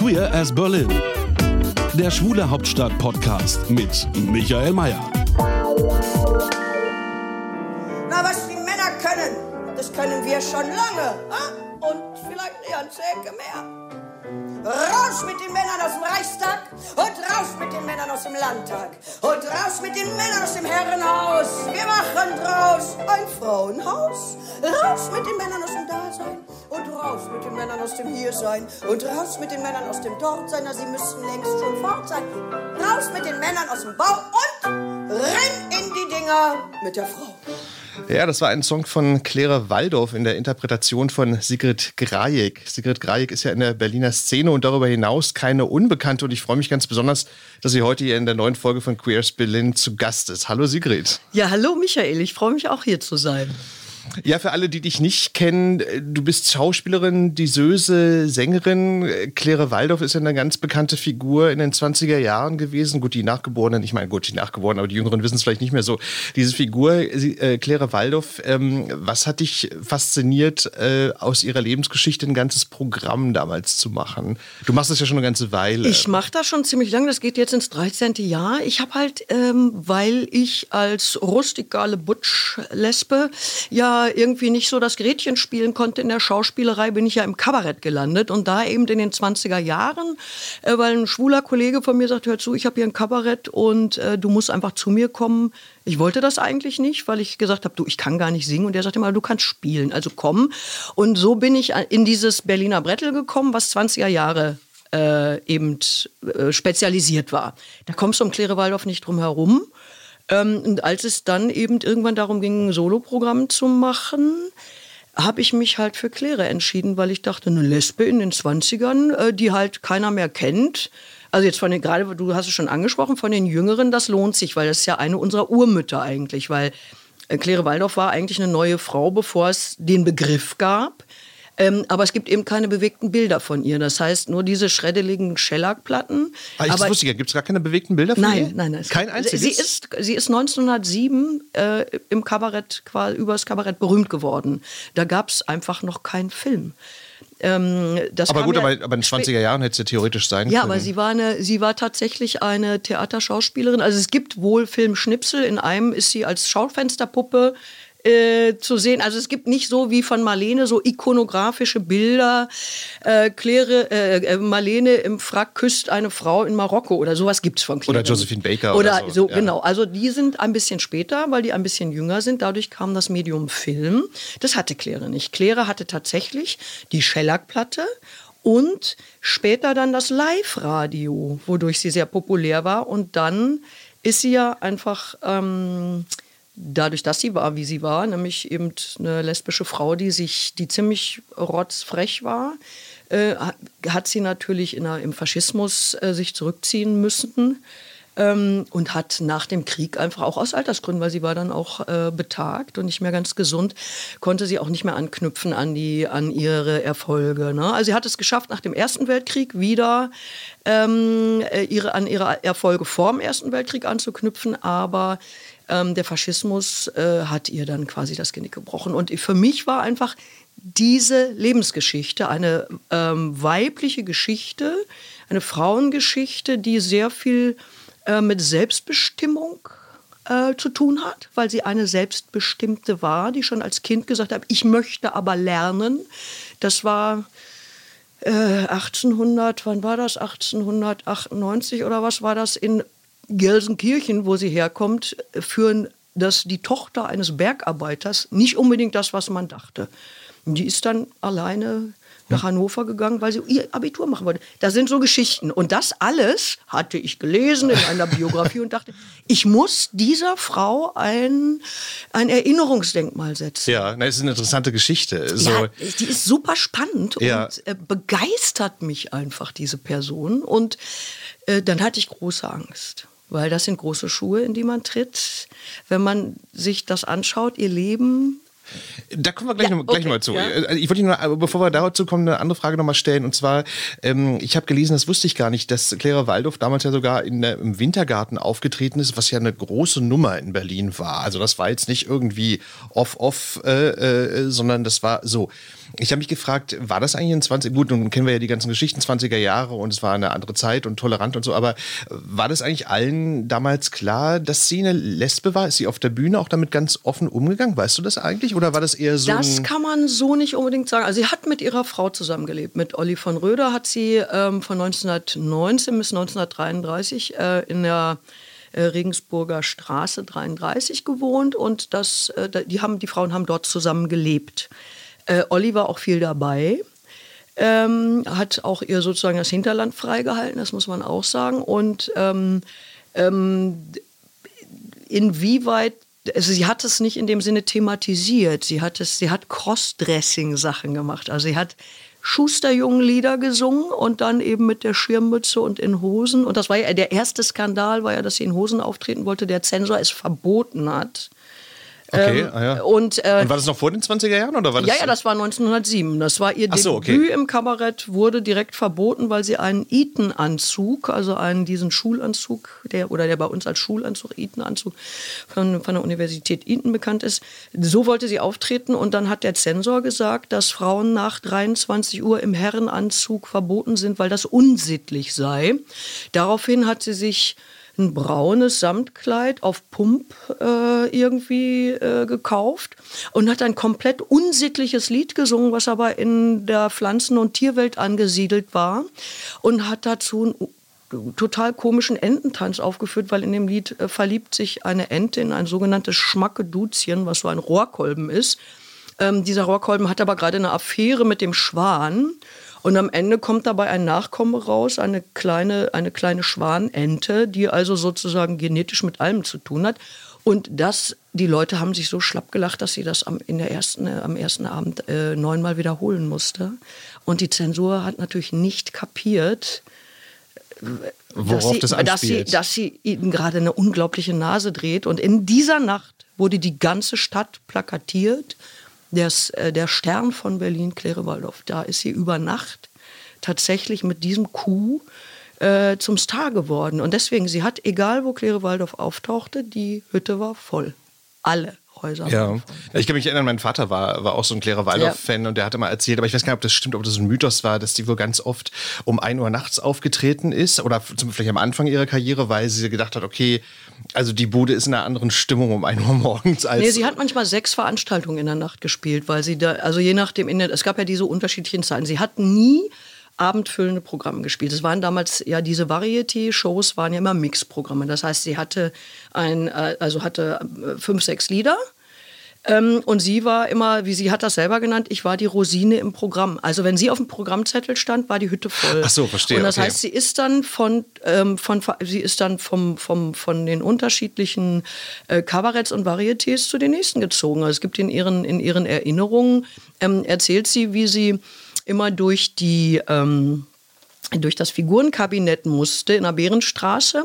Queer as Berlin. Der Schwule Hauptstadt Podcast mit Michael Mayer. Na, was die Männer können, das können wir schon lange. ah? Und vielleicht eine ganze Ecke mehr. Raus mit den Männern aus dem Reichstag und raus mit den Männern aus dem Landtag und raus mit den Männern aus dem Herrenhaus. Wir machen draus ein Frauenhaus. Raus mit den Männern aus dem Dasein und raus mit den Männern aus dem Hiersein und raus mit den Männern aus dem Dortsein. Na, sie müssten längst schon fort sein. Raus mit den Männern aus dem Bau und renn in die Dinger mit der Frau. Ja, das war ein Song von Claire Waldorf in der Interpretation von Sigrid Grajek. Sigrid Grajek ist ja in der Berliner Szene und darüber hinaus keine Unbekannte. Und ich freue mich ganz besonders, dass sie heute hier in der neuen Folge von Queers Berlin zu Gast ist. Hallo Sigrid. Ja, hallo Michael, ich freue mich auch hier zu sein. Ja, für alle, die dich nicht kennen, du bist Schauspielerin, die Söse, Sängerin. Claire Waldorf ist ja eine ganz bekannte Figur in den 20er Jahren gewesen. Gut, die Nachgeborenen, ich meine, gut, die Nachgeborenen, aber die Jüngeren wissen es vielleicht nicht mehr so. Diese Figur, äh, Claire Waldorf, ähm, was hat dich fasziniert, äh, aus ihrer Lebensgeschichte ein ganzes Programm damals zu machen? Du machst das ja schon eine ganze Weile. Ich mache das schon ziemlich lange, das geht jetzt ins 13. Jahr. Ich habe halt, ähm, weil ich als rustikale Butch-Lesbe ja irgendwie nicht so das Gretchen spielen konnte in der Schauspielerei, bin ich ja im Kabarett gelandet und da eben in den 20er Jahren, äh, weil ein schwuler Kollege von mir sagt, hör zu, ich habe hier ein Kabarett und äh, du musst einfach zu mir kommen. Ich wollte das eigentlich nicht, weil ich gesagt habe, du, ich kann gar nicht singen und der sagte immer, du kannst spielen, also komm. Und so bin ich in dieses Berliner Brettel gekommen, was 20er Jahre äh, eben äh, spezialisiert war. Da kommst du um Claire Waldorf nicht drum herum. Ähm, und als es dann eben irgendwann darum ging, ein Soloprogramm zu machen, habe ich mich halt für Claire entschieden, weil ich dachte, eine Lesbe in den 20ern, äh, die halt keiner mehr kennt. Also jetzt von den, gerade du hast es schon angesprochen, von den Jüngeren, das lohnt sich, weil das ist ja eine unserer Urmütter eigentlich, weil äh, Claire Waldorf war eigentlich eine neue Frau, bevor es den Begriff gab. Ähm, aber es gibt eben keine bewegten Bilder von ihr. Das heißt, nur diese schreddeligen Shellac-Platten. Ah, ich aber wusste ja, gibt es gar keine bewegten Bilder von Nein, ihr? nein, nein. Kein einziges? Sie ist, sie ist 1907 äh, im Kabarett, quasi über das Kabarett berühmt geworden. Da gab es einfach noch keinen Film. Ähm, das aber gut, ja aber, aber in den 20er Jahren hätte ja theoretisch sein ja, können. aber sie war, eine, sie war tatsächlich eine Theaterschauspielerin. Also es gibt wohl Filmschnipsel. In einem ist sie als Schaufensterpuppe äh, zu sehen. Also es gibt nicht so wie von Marlene so ikonografische Bilder. Äh, Claire, äh, Marlene im Frack küsst eine Frau in Marokko oder sowas gibt es von Claire. Oder Josephine Baker Oder, oder so, so, ja. genau. Also die sind ein bisschen später, weil die ein bisschen jünger sind. Dadurch kam das Medium Film. Das hatte Claire nicht. Claire hatte tatsächlich die Shellac-Platte und später dann das Live-Radio, wodurch sie sehr populär war. Und dann ist sie ja einfach... Ähm, dadurch, dass sie war, wie sie war, nämlich eben eine lesbische Frau, die sich, die ziemlich rotzfrech war, äh, hat sie natürlich in der, im Faschismus äh, sich zurückziehen müssen ähm, und hat nach dem Krieg einfach auch aus Altersgründen, weil sie war dann auch äh, betagt und nicht mehr ganz gesund, konnte sie auch nicht mehr anknüpfen an die an ihre Erfolge. Ne? Also sie hat es geschafft, nach dem Ersten Weltkrieg wieder ähm, ihre, an ihre Erfolge vor dem Ersten Weltkrieg anzuknüpfen, aber ähm, der Faschismus äh, hat ihr dann quasi das Genick gebrochen. Und für mich war einfach diese Lebensgeschichte eine ähm, weibliche Geschichte, eine Frauengeschichte, die sehr viel äh, mit Selbstbestimmung äh, zu tun hat, weil sie eine Selbstbestimmte war, die schon als Kind gesagt hat, ich möchte aber lernen. Das war äh, 1800, wann war das? 1898 oder was war das in Gelsenkirchen, wo sie herkommt, führen das die Tochter eines Bergarbeiters nicht unbedingt das, was man dachte. Die ist dann alleine nach Hannover gegangen, weil sie ihr Abitur machen wollte. Das sind so Geschichten. Und das alles hatte ich gelesen in einer Biografie und dachte, ich muss dieser Frau ein, ein Erinnerungsdenkmal setzen. Ja, na, ist eine interessante Geschichte. So, Ja, die ist super spannend Ja. und äh, begeistert mich einfach, diese Person. Und äh, dann hatte ich große Angst, weil das sind große Schuhe, in die man tritt. Wenn man sich das anschaut, ihr Leben. Da kommen wir gleich, Ja, noch, gleich okay, noch mal zu. ja. Äh, Ich wollte nur, bevor wir dazu kommen, eine andere Frage noch mal stellen. Und zwar, ähm, ich habe gelesen, das wusste ich gar nicht, dass Clara Waldorf damals ja sogar in, der- im Wintergarten aufgetreten ist, was ja eine große Nummer in Berlin war. Also das war jetzt nicht irgendwie off-off, äh, äh, sondern das war so. Ich habe mich gefragt, war das eigentlich in 20, gut, nun kennen wir ja die ganzen Geschichten 20er Jahre und es war eine andere Zeit und tolerant und so, aber war das eigentlich allen damals klar, dass sie eine Lesbe war? Ist sie auf der Bühne auch damit ganz offen umgegangen? Weißt du das eigentlich? Oder war das eher so Das kann man so nicht unbedingt sagen. Also sie hat mit ihrer Frau zusammengelebt. Mit Olli von Röder hat sie ähm, von 1919 bis 1933 äh, in der äh, Regensburger Straße 33 gewohnt und das, äh, die, haben, die Frauen haben dort zusammen gelebt. Äh, Olli war auch viel dabei. Ähm, hat auch ihr sozusagen das Hinterland freigehalten, das muss man auch sagen. Und ähm, ähm, inwieweit, also sie hat es nicht in dem Sinne thematisiert. Sie hat es, sie hat Crossdressing-Sachen gemacht. Also sie hat Schusterjungen-Lieder gesungen und dann eben mit der Schirmmütze und in Hosen. Und das war ja der erste Skandal, war ja, dass sie in Hosen auftreten wollte. Der Zensor es verboten hat. Okay, Ähm, ah ja. Und, äh, Und war das noch vor den 20er Jahren oder war das? ja, ja, das war 1907. Das war ihr Ach so, Debüt okay. im Kabarett, wurde direkt verboten, weil sie einen Eton-Anzug, also einen diesen Schulanzug, der oder der bei uns als Schulanzug, Eton-Anzug von, von der Universität Eton bekannt ist. So wollte sie auftreten und dann hat der Zensor gesagt, dass Frauen nach 23 Uhr im Herrenanzug verboten sind, weil das unsittlich sei. Daraufhin hat sie sich ein braunes Samtkleid auf Pump äh, irgendwie äh, gekauft und hat ein komplett unsittliches Lied gesungen, was aber in der Pflanzen- und Tierwelt angesiedelt war und hat dazu einen total komischen Ententanz aufgeführt, weil in dem Lied äh, verliebt sich eine Ente in ein sogenanntes Schmackeduzchen, was so ein Rohrkolben ist. Ähm, dieser Rohrkolben hat aber gerade eine Affäre mit dem Schwan. Und am Ende kommt dabei ein Nachkomme raus, eine kleine, eine kleine Schwanente, die also sozusagen genetisch mit allem zu tun hat. Und das, die Leute haben sich so schlapp gelacht, dass sie das am, in der ersten, äh, am ersten Abend äh, neunmal wiederholen musste. Und die Zensur hat natürlich nicht kapiert, Worauf dass sie, das dass sie, dass sie ihnen gerade eine unglaubliche Nase dreht. Und in dieser Nacht wurde die ganze Stadt plakatiert. Das, äh, der Stern von Berlin, Claire Waldorf, da ist sie über Nacht tatsächlich mit diesem Coup äh, zum Star geworden. Und deswegen, sie hat, egal wo Claire Waldorf auftauchte, die Hütte war voll. Alle Häuser Ja, ich kann mich erinnern, mein Vater war, war auch so ein Clara Waldorf-Fan und der hatte mal erzählt, aber ich weiß gar nicht, ob das stimmt, ob das ein Mythos war, dass die wohl ganz oft um 1 Uhr nachts aufgetreten ist oder zum, vielleicht am Anfang ihrer Karriere, weil sie gedacht hat, okay, also die Bude ist in einer anderen Stimmung um 1 Uhr morgens als. Nee, sie hat manchmal sechs Veranstaltungen in der Nacht gespielt, weil sie da, also je nachdem, in der, es gab ja diese unterschiedlichen Zeiten. Sie hat nie abendfüllende Programme gespielt. Es waren damals ja diese Varieté-Shows waren ja immer Mixprogramme. Das heißt, sie hatte ein, äh, also hatte äh, fünf, sechs Lieder. Ähm, und sie war immer, wie sie hat das selber genannt, ich war die Rosine im Programm. Also wenn sie auf dem Programmzettel stand, war die Hütte voll. Ach so, verstehe, Und das okay. heißt, sie ist dann von, ähm, von sie ist dann vom, vom, von den unterschiedlichen äh, Kabaretts und Varietés zu den nächsten gezogen. Also es gibt in ihren, in ihren Erinnerungen, ähm, erzählt sie, wie sie immer durch die ähm, durch das Figurenkabinett musste in der Bärenstraße,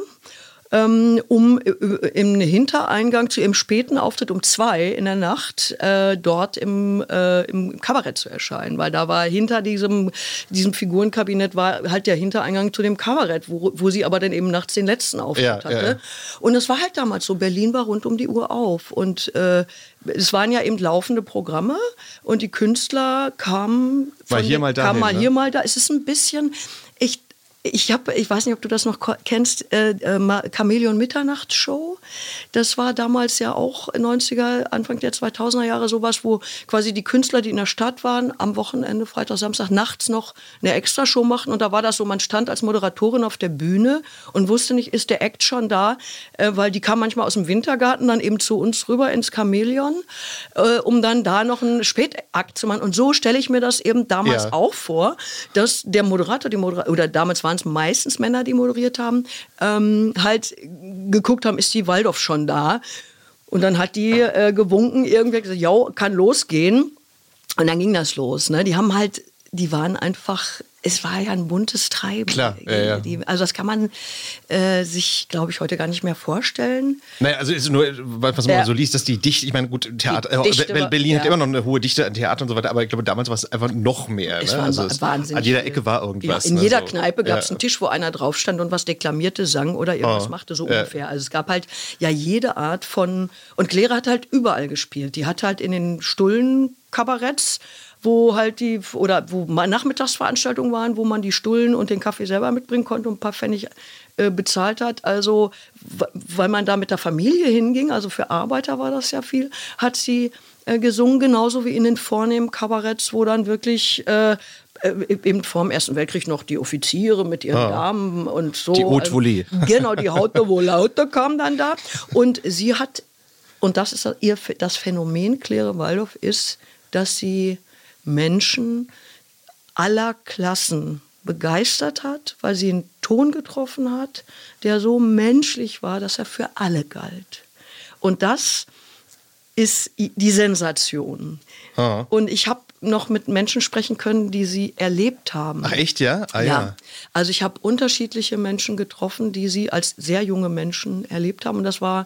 ähm, um äh, im Hintereingang zu ihrem späten Auftritt um zwei in der Nacht äh, dort im, äh, im Kabarett zu erscheinen. Weil da war hinter diesem, diesem Figurenkabinett war halt der Hintereingang zu dem Kabarett, wo, wo sie aber dann eben nachts den letzten Auftritt Ja, hatte. ja. Und es war halt damals so, Berlin war rund um die Uhr auf. Und äh, es waren ja eben laufende Programme und die Künstler kamen Mal hier, mal dahin, kamen mal ne? hier, mal da. Es ist ein bisschen, ich, ich habe, ich weiß nicht, ob du das noch kennst, äh, äh, Chamäleon Mitternachtsshow. Das war damals ja auch 90er, Anfang der 2000er Jahre sowas, wo quasi die Künstler, die in der Stadt waren, am Wochenende, Freitag, Samstag, nachts noch eine Extrashow machten. Und da war das so, man stand als Moderatorin auf der Bühne und wusste nicht, ist der Act schon da, äh, weil die kam manchmal aus dem Wintergarten dann eben zu uns rüber ins Chamäleon, äh, um dann da noch einen Spätakt zu machen. Und so stelle ich mir das eben damals Ja. auch vor, dass der Moderator, die Moderator oder damals waren es meistens Männer, die moderiert haben, ähm, halt geguckt haben, ist die Waldorf schon da? Und dann hat die äh, gewunken, irgendwer gesagt, ja, kann losgehen. Und dann ging das los. Ne? Die haben halt, die waren einfach, es war ja ein buntes Treiben. Klar, ja, ja. Also das kann man äh, sich, glaube ich, heute gar nicht mehr vorstellen. Naja, also ist nur, was man Ja. so liest, dass die Dichte, ich meine, gut, Theater, Dichte äh, war- Berlin hat immer noch eine hohe Dichte an Theater und so weiter, aber ich glaube, damals war es einfach noch mehr. Es ne? war also wa- wahnsinnig An jeder. Ecke war irgendwas. In ne? jeder so. Kneipe gab es einen Tisch, wo einer drauf stand und was deklamierte, sang oder irgendwas Oh, machte, so ungefähr. Also es gab halt ja jede Art von. Und Claire hat halt überall gespielt. Die hat halt in den Stullen Kabaretts wo halt die, oder wo Nachmittagsveranstaltungen waren, wo man die Stullen und den Kaffee selber mitbringen konnte und ein paar Pfennig äh, bezahlt hat. Also, weil man da mit der Familie hinging, also für Arbeiter war das ja viel, hat sie äh, gesungen, genauso wie in den vornehmen Kabaretts, wo dann wirklich äh, äh, eben vor dem Ersten Weltkrieg noch die Offiziere mit ihren Damen und so. Die Haute. Also, genau, die Haute Volée kam dann da. Und sie hat, und das ist ihr, das Phänomen Claire Waldorf ist, dass sie Menschen aller Klassen begeistert hat, weil sie einen Ton getroffen hat, der so menschlich war, dass er für alle galt. Und das ist die Sensation. Ah. Und ich habe noch mit Menschen sprechen können, die sie erlebt haben. Ach echt, ja? Ah, ja. Also ich habe unterschiedliche Menschen getroffen, die sie als sehr junge Menschen erlebt haben. Und das war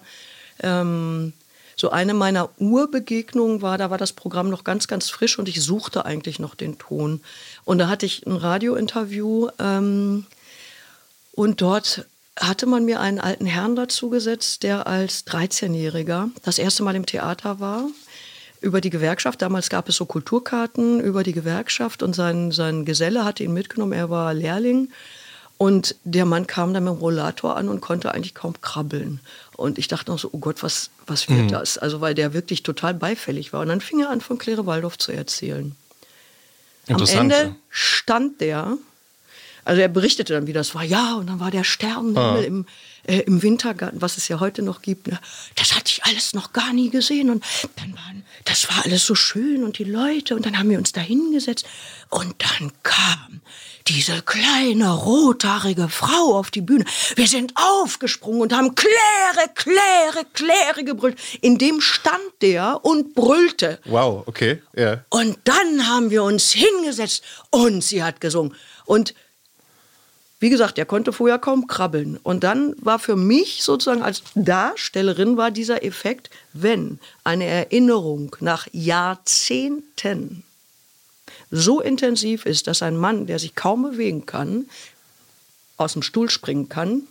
ähm, so eine meiner Urbegegnungen war, da war das Programm noch ganz, ganz frisch und ich suchte eigentlich noch den Ton. Und da hatte ich ein Radiointerview ähm, und dort hatte man mir einen alten Herrn dazu gesetzt, der als 13-Jähriger das erste Mal im Theater war. Über die Gewerkschaft, damals gab es so Kulturkarten über die Gewerkschaft und sein, sein Geselle hatte ihn mitgenommen, er war Lehrling. Und der Mann kam dann mit dem Rollator an und konnte eigentlich kaum krabbeln. Und ich dachte noch so, oh Gott, was, was wird das? Also weil der wirklich total beifällig war. Und dann fing er an, von Claire Waldorf zu erzählen. Am. Ende stand der, also er berichtete dann, wie das war. Ja, und dann war der Sternenhimmel im, äh, im Wintergarten, was es ja heute noch gibt. Ne? Das hatte ich alles noch gar nie gesehen. Und dann waren, das war alles so schön und die Leute. Und dann haben wir uns da hingesetzt. Und dann kam diese kleine rothaarige Frau auf die Bühne. Wir sind aufgesprungen und haben Kläre, Kläre, Kläre gebrüllt. In dem stand der und brüllte. Wow, okay. Ja. Und dann haben wir uns hingesetzt und sie hat gesungen. Und wie gesagt, er konnte vorher kaum krabbeln. Und dann war für mich sozusagen als Darstellerin war dieser Effekt, wenn eine Erinnerung nach Jahrzehnten so intensiv ist, dass ein Mann, der sich kaum bewegen kann, aus dem Stuhl springen kann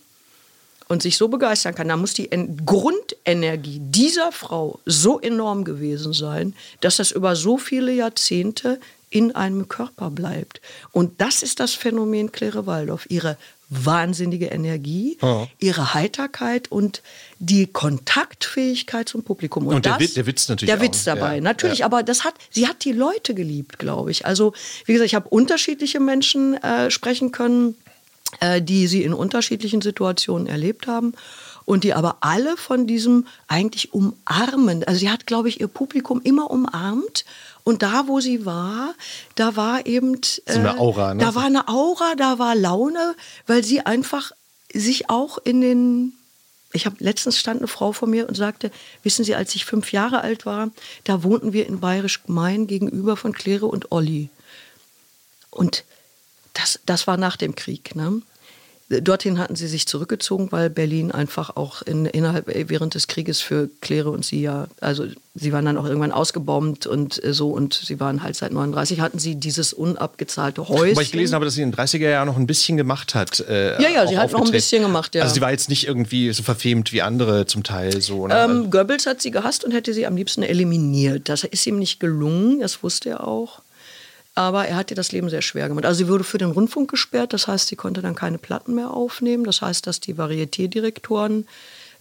und sich so begeistern kann, dann muss die En Grundenergie dieser Frau so enorm gewesen sein, dass das über so viele Jahrzehnte in einem Körper bleibt. Und das ist das Phänomen Claire Waldorf. Ihre wahnsinnige Energie, ihre Heiterkeit und die Kontaktfähigkeit zum Publikum. Und der das, Witz- der Witz natürlich Der auch. Witz dabei, Ja, natürlich. ja. Aber das hat, sie hat die Leute geliebt, glaube ich. Also, wie gesagt, ich habe unterschiedliche Menschen äh, sprechen können, äh, die sie in unterschiedlichen Situationen erlebt haben und die aber alle von diesem eigentlich umarmen. Also sie hat, glaube ich, ihr Publikum immer umarmt. Und da, wo sie war, da war eben äh, So eine Aura, ne? Da war eine Aura, da war Laune, weil sie einfach sich auch in den ich habe letztens stand eine Frau vor mir und sagte, wissen Sie, als ich fünf Jahre alt war, da wohnten wir in Bayerisch Main gegenüber von Claire und Olli. Und das, das war nach dem Krieg. Ne? Dorthin hatten sie sich zurückgezogen, weil Berlin einfach auch in, innerhalb äh, während des Krieges für Claire und sie ja, also sie waren dann auch irgendwann ausgebombt und äh, so und sie waren halt seit 39 hatten sie dieses unabgezahlte Häuschen. Wobei ich gelesen habe, dass sie in den 30er Jahren noch ein bisschen gemacht hat. Äh, Ja, ja, sie hat noch ein bisschen gemacht, ja. Also sie war jetzt nicht irgendwie so verfemt wie andere zum Teil so. Ne? Ähm, Goebbels hat sie gehasst und hätte sie am liebsten eliminiert. Das ist ihm nicht gelungen, das wusste er auch. Aber er hat ihr das Leben sehr schwer gemacht. Also sie wurde für den Rundfunk gesperrt, das heißt, sie konnte dann keine Platten mehr aufnehmen. Das heißt, dass die Varieté-Direktoren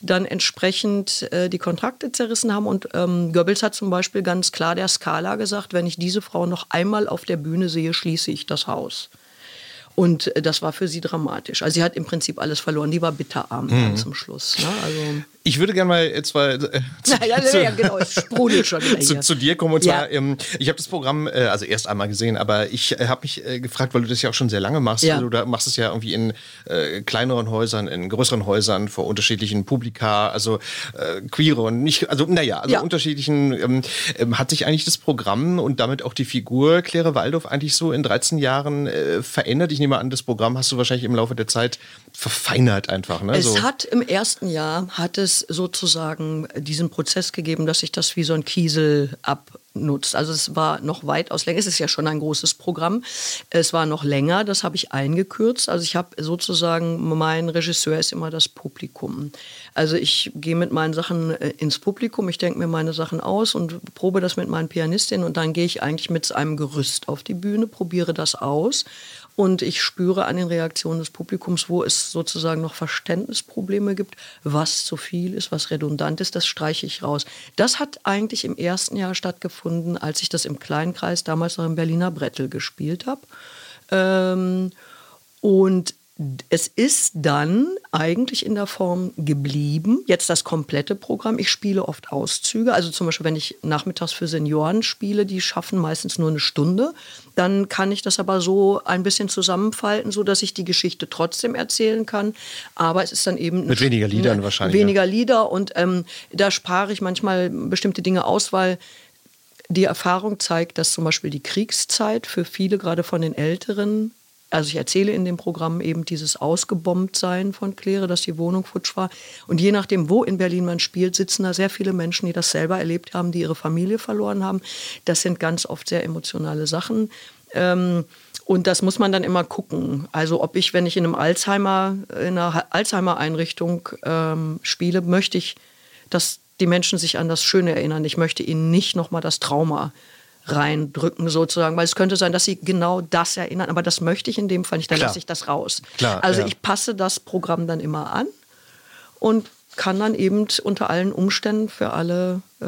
dann entsprechend äh, die Kontrakte zerrissen haben. Und ähm, Goebbels hat zum Beispiel ganz klar der Skala gesagt, wenn ich diese Frau noch einmal auf der Bühne sehe, schließe ich das Haus. Und äh, das war für sie dramatisch. Also sie hat im Prinzip alles verloren. Die war bitterarm mhm. zum Schluss. Ne? Also ich würde gerne mal jetzt mal äh, zu, ja, ja, ja, genau, zu, zu, dir kommen. Und zwar, ähm, ich habe das Programm äh, also erst einmal gesehen, aber ich äh, habe mich äh, gefragt, weil du das ja auch schon sehr lange machst. Also, du machst es ja irgendwie in äh, kleineren Häusern, in größeren Häusern vor unterschiedlichen Publika, also queere und nicht, also naja, also unterschiedlichen. Ähm, ähm, hat sich eigentlich das Programm und damit auch die Figur Claire Waldorf eigentlich so in 13 Jahren verändert? Ich nehme an, das Programm hast du wahrscheinlich im Laufe der Zeit verfeinert einfach. Ne? Es so. hat im ersten Jahr, hat es sozusagen diesen Prozess gegeben, dass sich das wie so ein Kiesel abnutzt. Also es war noch weitaus länger, es ist ja schon ein großes Programm, es war noch länger, das habe ich eingekürzt. Also ich habe sozusagen, mein Regisseur ist immer das Publikum. Also ich gehe mit meinen Sachen äh, ins Publikum, ich denke mir meine Sachen aus und probe das mit meinen Pianistinnen und dann gehe ich eigentlich mit einem Gerüst auf die Bühne, probiere das aus und ich spüre an den Reaktionen des Publikums, wo es sozusagen noch Verständnisprobleme gibt, was zu viel ist, was redundant ist, das streiche ich raus. Das hat eigentlich im ersten Jahr stattgefunden, als ich das im Kleinkreis damals noch im Berliner Brettel gespielt habe. Ähm, und es ist dann eigentlich in der Form geblieben. Jetzt das komplette Programm. Ich spiele oft Auszüge. Also zum Beispiel, wenn ich nachmittags für Senioren spiele, die schaffen meistens nur eine Stunde. Dann kann ich das aber so ein bisschen zusammenfalten, so dass ich die Geschichte trotzdem erzählen kann. Aber es ist dann eben mit weniger Liedern wahrscheinlich. Weniger Lieder und ähm, da spare ich manchmal bestimmte Dinge aus, weil die Erfahrung zeigt, dass zum Beispiel die Kriegszeit für viele, gerade von den Älteren, also ich erzähle in dem Programm eben dieses Ausgebombtsein von Claire, dass die Wohnung futsch war. Und je nachdem, wo in Berlin man spielt, sitzen da sehr viele Menschen, die das selber erlebt haben, die ihre Familie verloren haben. Das sind ganz oft sehr emotionale Sachen. Ähm, und das muss man dann immer gucken. Also ob ich, wenn ich in einem Alzheimer, in einer Alzheimer-Einrichtung ähm, spiele, möchte ich, dass die Menschen sich an das Schöne erinnern. Ich möchte ihnen nicht nochmal das Trauma reindrücken sozusagen, weil es könnte sein, dass sie genau das erinnern, aber das möchte ich in dem Fall nicht, dann lasse ich das raus. Klar, also ja. ich passe das Programm dann immer an und kann dann eben unter allen Umständen für alle äh,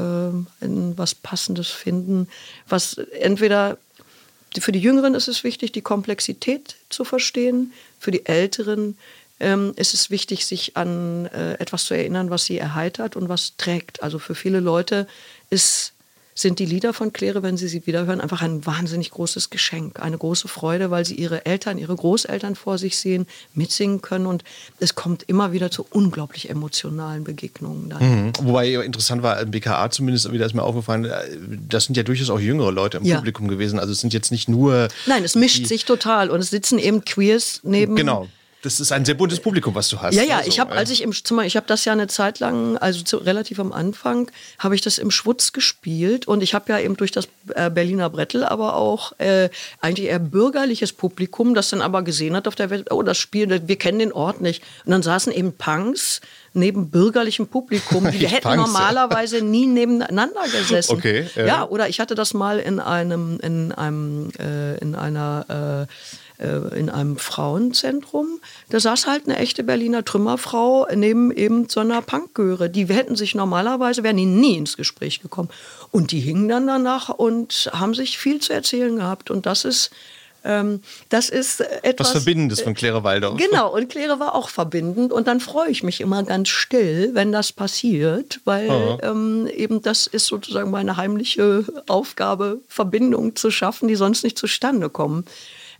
was Passendes finden, was entweder für die Jüngeren ist es wichtig, die Komplexität zu verstehen, für die Älteren ähm, ist es wichtig, sich an äh, etwas zu erinnern, was sie erheitert und was trägt. Also für viele Leute ist sind die Lieder von Claire, wenn Sie sie wiederhören, einfach ein wahnsinnig großes Geschenk, eine große Freude, weil Sie Ihre Eltern, Ihre Großeltern vor sich sehen, mitsingen können und es kommt immer wieder zu unglaublich emotionalen Begegnungen. Mhm. Wobei interessant war, im BKA zumindest, wieder ist mir aufgefallen, äh, das sind ja durchaus auch jüngere Leute im ja. Publikum gewesen. Also es sind jetzt nicht nur. Nein, es mischt sich total und es sitzen eben Queers neben. Genau das ist ein sehr buntes Publikum, was du hast. Ja, ja, also, ich habe, als ich im Zimmer, ich habe das ja eine Zeit lang, also zu, relativ am Anfang, habe ich das im Schwutz gespielt und ich habe ja eben durch das äh, Berliner Brettel aber auch äh, eigentlich eher bürgerliches Publikum, das dann aber gesehen hat auf der Welt, oh, das Spiel, wir kennen den Ort nicht. Und dann saßen eben Punks neben bürgerlichem Publikum, die hätten Punks, normalerweise ja. nie nebeneinander gesessen. Okay. Ja. ja. oder ich hatte das mal in einem, in einem, äh, in einer äh, äh, in einem Frauenzentrum. Da saß halt eine echte Berliner Trümmerfrau neben eben so einer Punkgöre. Die hätten sich normalerweise, wären die nie ins Gespräch gekommen. Und die hingen dann danach und haben sich viel zu erzählen gehabt. Und das ist, ähm, das ist etwas. Was Verbindendes von Claire Waldorf. Genau, und Claire war auch verbindend. Und dann freue ich mich immer ganz still, wenn das passiert, weil oh. ähm, eben das ist sozusagen meine heimliche Aufgabe, Verbindungen zu schaffen, die sonst nicht zustande kommen.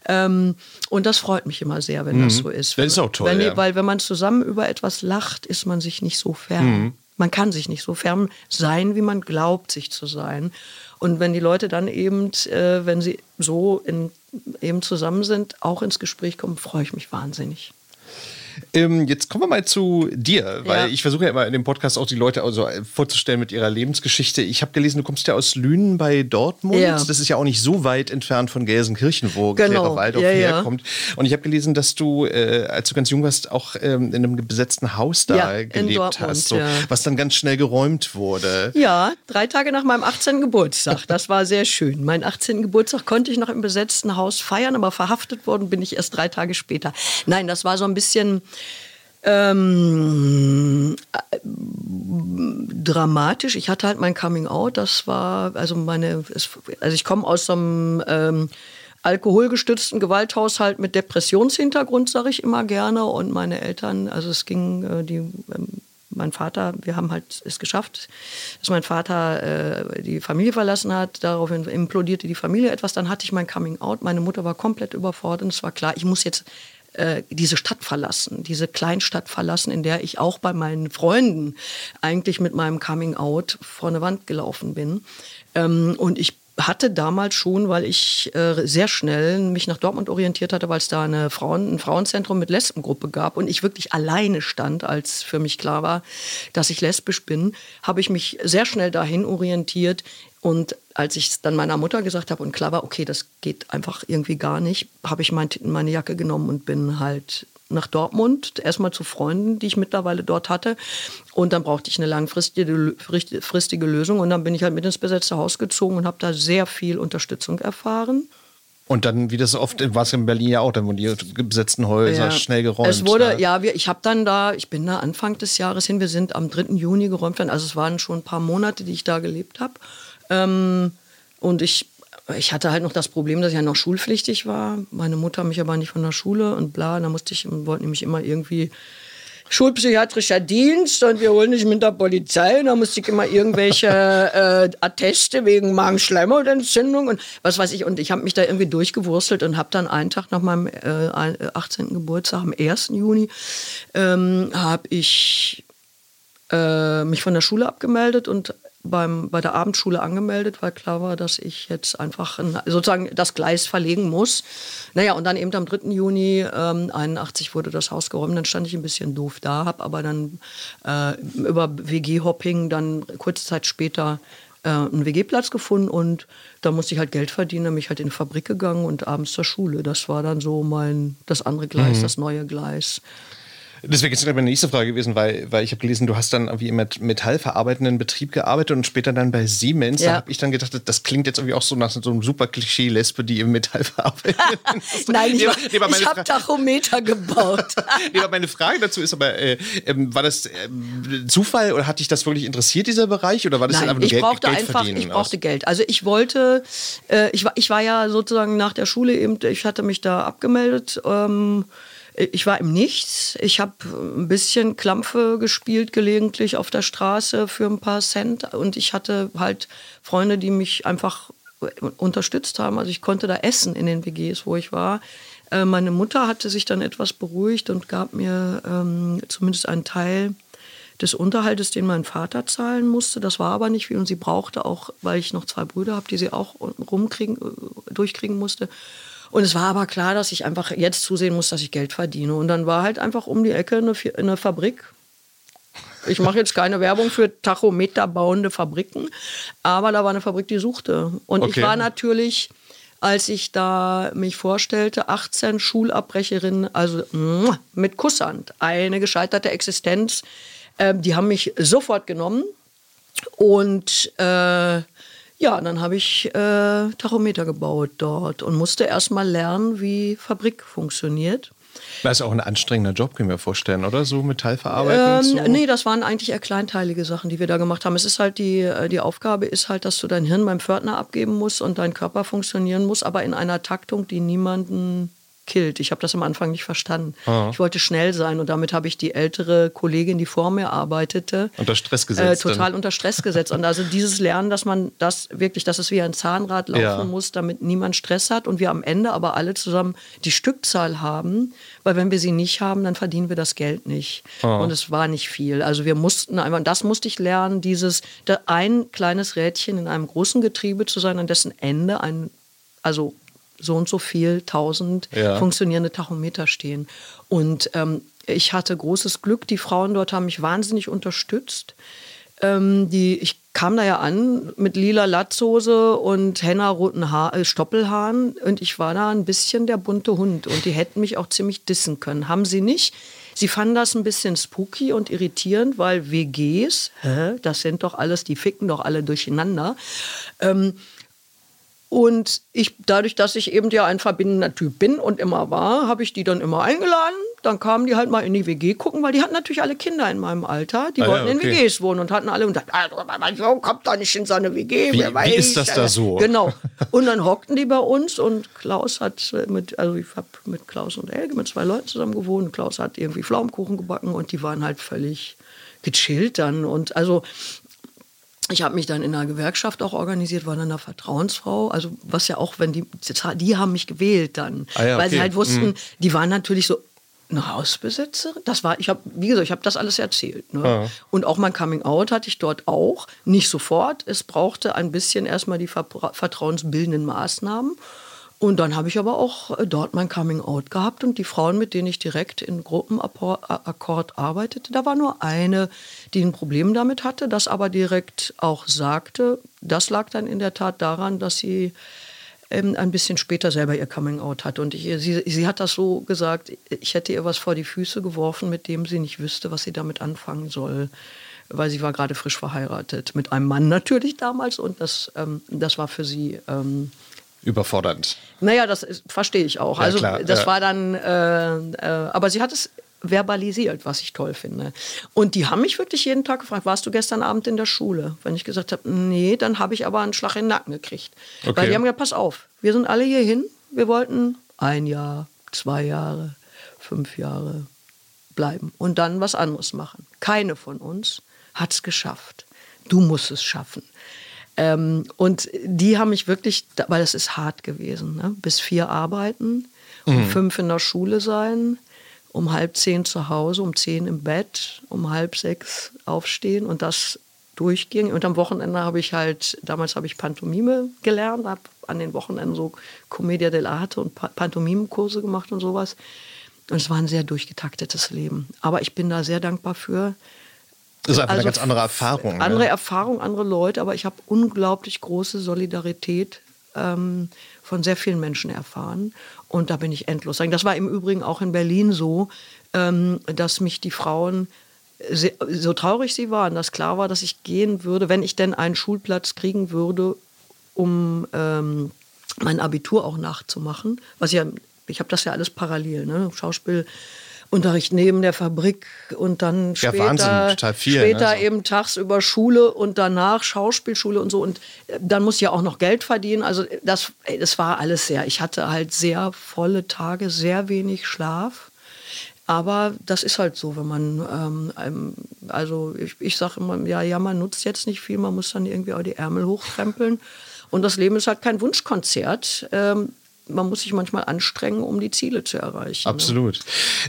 Ähm, und das freut mich immer sehr, wenn mhm. das so ist. Das ist auch toll. Wenn, ja. Weil wenn man zusammen über etwas lacht, ist man sich nicht so fern. Mhm. Man kann sich nicht so fern sein, wie man glaubt, sich zu sein. Und wenn die Leute dann eben, äh, wenn sie so in, eben zusammen sind, auch ins Gespräch kommen, freue ich mich wahnsinnig. Ähm, jetzt kommen wir mal zu dir, weil Ja. ich versuche ja immer in dem Podcast auch die Leute also äh, vorzustellen mit ihrer Lebensgeschichte. Ich habe gelesen, du kommst ja aus Lünen bei Dortmund. Ja. Das ist ja auch nicht so weit entfernt von Gelsenkirchen, wo Genau. Clara Waldorf Ja, herkommt. Und ich habe gelesen, dass du, äh, als du ganz jung warst, auch ähm, in einem besetzten Haus da gelebt Dortmund, hast, so, was dann ganz schnell geräumt wurde. Ja, drei Tage nach meinem 18. Geburtstag. Das war sehr schön. Meinen 18. Geburtstag konnte ich noch im besetzten Haus feiern, aber verhaftet worden bin ich erst drei Tage später. Nein, das war so ein bisschen ähm, äh, dramatisch. Ich hatte halt mein Coming Out. Das war, also meine, also ich komme aus so einem ähm, alkoholgestützten Gewalthaushalt mit Depressionshintergrund, sage ich immer gerne. Und meine Eltern, also es ging, äh, die, ähm, mein Vater, wir haben halt es geschafft, dass mein Vater äh, die Familie verlassen hat. Daraufhin implodierte die Familie etwas. Dann hatte ich mein Coming Out. Meine Mutter war komplett überfordert. Und es war klar, ich muss jetzt diese Stadt verlassen, diese Kleinstadt verlassen, in der ich auch bei meinen Freunden eigentlich mit meinem Coming Out vor eine Wand gelaufen bin. Ähm, und ich hatte damals schon, weil ich äh, sehr schnell mich nach Dortmund orientiert hatte, weil es da eine Frauen, ein Frauenzentrum mit Lesbengruppe gab und ich wirklich alleine stand, als für mich klar war, dass ich lesbisch bin, habe ich mich sehr schnell dahin orientiert. Und als ich es dann meiner Mutter gesagt habe und klar war, okay, das geht einfach irgendwie gar nicht, habe ich mein, meine Jacke genommen und bin halt nach Dortmund, erstmal zu Freunden, die ich mittlerweile dort hatte. Und dann brauchte ich eine langfristige fristige Lösung. Und dann bin ich halt mit ins besetzte Haus gezogen und habe da sehr viel Unterstützung erfahren. Und dann, wie das oft war es in Berlin ja auch, dann wurden die besetzten Häuser Ja. schnell geräumt. Es wurde, ne? ja, wir, ich habe dann da, ich bin da Anfang des Jahres hin, wir sind am 3. Juni geräumt worden. Also es waren schon ein paar Monate, die ich da gelebt habe. Ähm, und ich, ich hatte halt noch das Problem, dass ich ja noch schulpflichtig war. Meine Mutter mich aber nicht von der Schule und bla. Da musste ich, wollten nämlich immer irgendwie schulpsychiatrischer Dienst und wir holen dich mit der Polizei und da musste ich immer irgendwelche äh, Atteste wegen Magenschleimhautentzündung und was weiß ich und ich habe mich da irgendwie durchgewurstelt und habe dann einen Tag nach meinem äh, 18. Geburtstag am 1. Juni ähm, habe ich äh, mich von der Schule abgemeldet und beim, bei der Abendschule angemeldet, weil klar war, dass ich jetzt einfach ein, sozusagen das Gleis verlegen muss. Naja, und dann eben am 3. Juni ähm, 81 wurde das Haus geräumt. Dann stand ich ein bisschen doof da, habe aber dann äh, über WG-Hopping dann kurze Zeit später äh, einen WG-Platz gefunden und da musste ich halt Geld verdienen, dann bin ich halt in die Fabrik gegangen und abends zur Schule. Das war dann so mein, das andere Gleis, das neue Gleis. Wäre jetzt meine nächste Frage gewesen, weil, weil ich habe gelesen, du hast dann irgendwie im met- metallverarbeitenden Betrieb gearbeitet und später dann bei Siemens. Da Ja. habe ich dann gedacht, das klingt jetzt irgendwie auch so nach so einem super Klischee-Lesbe, die im Metall verarbeitet. Nein, ich, Nee, ich habe Tachometer gebaut. Nee, meine Frage dazu ist aber, äh, ähm, war das ähm, Zufall oder hat dich das wirklich interessiert, dieser Bereich? Oder war das Nein, einfach nur ich Geld, brauchte Geld einfach, verdienen ich brauchte aus? Geld. Also ich wollte, äh, ich, war, ich war ja sozusagen nach der Schule eben, ich hatte mich da abgemeldet. Ähm, ich war im Nichts. Ich habe ein bisschen Klampfe gespielt gelegentlich auf der Straße für ein paar Cent und ich hatte halt Freunde, die mich einfach unterstützt haben. Also ich konnte da essen in den WGs, wo ich war. Äh, meine Mutter hatte sich dann etwas beruhigt und gab mir ähm, zumindest einen Teil des Unterhaltes, den mein Vater zahlen musste. Das war aber nicht viel und sie brauchte auch, weil ich noch zwei Brüder habe, die sie auch rumkriegen, äh, durchkriegen musste. Und es war aber klar, dass ich einfach jetzt zusehen muss, dass ich Geld verdiene. Und dann war halt einfach um die Ecke eine, eine Fabrik. Ich mache jetzt keine Werbung für Tachometer bauende Fabriken, aber da war eine Fabrik, die suchte. Und Okay. ich war natürlich, als ich da mich vorstellte, 18 Schulabbrecherinnen, also mit Kusshand, eine gescheiterte Existenz. Ähm, die haben mich sofort genommen. Und äh, ja, dann habe ich äh, Tachometer gebaut dort und musste erst mal lernen, wie Fabrik funktioniert. Das ist auch ein anstrengender Job, können wir vorstellen, oder? So Metallverarbeitung? Ähm, so? Nee, das waren eigentlich eher kleinteilige Sachen, die wir da gemacht haben. Es ist halt die, äh, die Aufgabe ist halt, dass du dein Hirn beim Pförtner abgeben musst und dein Körper funktionieren muss, aber in einer Taktung, die niemanden killt. Ich habe das am Anfang nicht verstanden. Ah. Ich wollte schnell sein und damit habe ich die ältere Kollegin, die vor mir arbeitete, Unter Stress äh, gesetzt. dann. total unter Stress gesetzt. Und also dieses Lernen, dass man das wirklich, dass es wie ein Zahnrad laufen Ja. muss, damit niemand Stress hat und wir am Ende aber alle zusammen die Stückzahl haben, weil wenn wir sie nicht haben, dann verdienen wir das Geld nicht. Ah. Und es war nicht viel. Also wir mussten einfach, das musste ich lernen, dieses ein kleines Rädchen in einem großen Getriebe zu sein, an dessen Ende ein, also so und so viel tausend Ja. funktionierende Tachometer stehen. Und ähm, ich hatte großes Glück. Die Frauen dort haben mich wahnsinnig unterstützt. Ähm, die, ich kam da ja an mit lila Latzhose und henna-roten Haar, äh, Stoppelhaaren und ich war da ein bisschen der bunte Hund und die hätten mich auch ziemlich dissen können. Haben sie nicht. Sie fanden das ein bisschen spooky und irritierend, weil WGs, hä, das sind doch alles, die ficken doch alle durcheinander. Ähm, und ich, dadurch, dass ich eben ja ein verbindender Typ bin und immer war, habe ich die dann immer eingeladen. Dann kamen die halt mal in die WG gucken, weil die hatten natürlich alle Kinder in meinem Alter. Die Ah, wollten ja, in okay. WGs wohnen und hatten alle und dachten, also, mein Sohn kommt da nicht in seine WG. Wie- wer wie weiß. ist das da so? Genau. Und dann hockten die bei uns und Klaus hat äh, mit, also ich habe mit Klaus und Helge mit zwei Leuten zusammen gewohnt. Klaus hat irgendwie Pflaumenkuchen gebacken und die waren halt völlig gechillt dann. Und also ich habe mich dann in einer Gewerkschaft auch organisiert, war dann eine Vertrauensfrau. Also was ja auch, wenn die, die haben mich gewählt dann, Ah ja, weil sie okay. halt wussten, die waren natürlich so eine Hausbesitzerin. Das war, ich habe, wie gesagt, ich habe das alles erzählt. Ne? Ah. Und auch mein Coming Out hatte ich dort auch, nicht sofort. Es brauchte ein bisschen erstmal die vertra- vertrauensbildenden Maßnahmen. Und dann habe ich aber auch äh, dort mein Coming Out gehabt und die Frauen, mit denen ich direkt in Gruppenakkord arbeitete, da war nur eine, die ein Problem damit hatte, das aber direkt auch sagte. Das lag dann in der Tat daran, dass sie ähm, ein bisschen später selber ihr Coming Out hatte. Und ich, sie, sie hat das so gesagt, ich hätte ihr was vor die Füße geworfen, mit dem sie nicht wüsste, was sie damit anfangen soll. Weil sie war gerade frisch verheiratet. Mit einem Mann natürlich damals. Und das, ähm, das war für sie ähm, Überfordernd. naja, das ist- verstehe ich auch. Ja, also klar, das ja. war dann, äh, äh, aber sie hat es verbalisiert, was ich toll finde. Und die haben mich wirklich jeden Tag gefragt, warst du gestern Abend in der Schule? Wenn ich gesagt habe, nee, dann habe ich aber einen Schlag in den Nacken gekriegt. Okay. Weil die haben gesagt, pass auf, wir sind alle hierhin, wir wollten ein Jahr, zwei Jahre, fünf Jahre bleiben und dann was anderes machen. Keine von uns hat es geschafft. Du musst es schaffen. Ähm, und die haben mich wirklich, weil es ist hart gewesen, ne? bis vier arbeiten, um fünf in der Schule sein, um halb zehn zu Hause, um zehn im Bett, um halb sechs aufstehen und das durchging. Und am Wochenende habe ich halt, damals habe ich Pantomime gelernt, habe an den Wochenenden so Commedia dell'arte und Pa- Pantomimenkurse gemacht und sowas. Und es war ein sehr durchgetaktetes Leben. Aber ich bin da sehr dankbar für. Das ist einfach Also eine ganz andere Erfahrung. Andere ne? Erfahrung, andere Leute, aber ich habe unglaublich große Solidarität ähm, von sehr vielen Menschen erfahren. Und da bin ich endlos. dankbar. Das war im Übrigen auch in Berlin so, ähm, dass mich die Frauen, so traurig sie waren, dass klar war, dass ich gehen würde, wenn ich denn einen Schulplatz kriegen würde, um ähm, mein Abitur auch nachzumachen. Was ja, ich habe das ja alles parallel, ne? Schauspielunterricht neben der Fabrik und dann Ja, später, Wahnsinn, total viel, später ne? So. eben tagsüber Schule und danach Schauspielschule und so. Und äh, dann muss ich ja auch noch Geld verdienen. Also das, ey, das war alles sehr. Ich hatte halt sehr volle Tage, sehr wenig Schlaf. Aber das ist halt so, wenn man, ähm, also ich, ich sage immer, ja, ja, man nutzt jetzt nicht viel, man muss dann irgendwie auch die Ärmel hochkrempeln. Und das Leben ist halt kein Wunschkonzert. Ähm, man muss sich manchmal anstrengen, um die Ziele zu erreichen. ne? Absolut.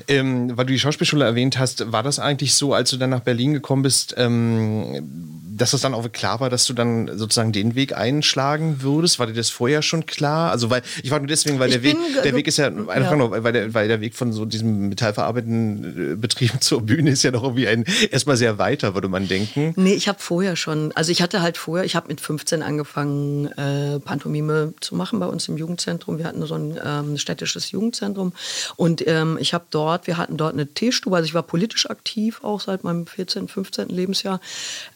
Ähm, weil du die Schauspielschule erwähnt hast, war das eigentlich so, als du dann nach Berlin gekommen bist, ähm, dass es dann auch klar war, dass du dann sozusagen den Weg einschlagen würdest? War dir das vorher schon klar? Also weil ich war nur deswegen, weil Ich der Weg, der Weg ist ja, ja. nur, weil der, weil der Weg von so diesem metallverarbeitenden äh, Betrieb zur Bühne ist ja noch irgendwie ein erstmal sehr weiter, würde man denken. Nee, ich habe vorher schon, also ich hatte halt vorher, ich habe mit 15 angefangen, äh, Pantomime zu machen bei uns im Jugendzentrum. Wir hatten so ein ähm, städtisches Jugendzentrum und ähm, ich habe dort, wir hatten dort eine Teestube, also ich war politisch aktiv auch seit meinem 14., 15. Lebensjahr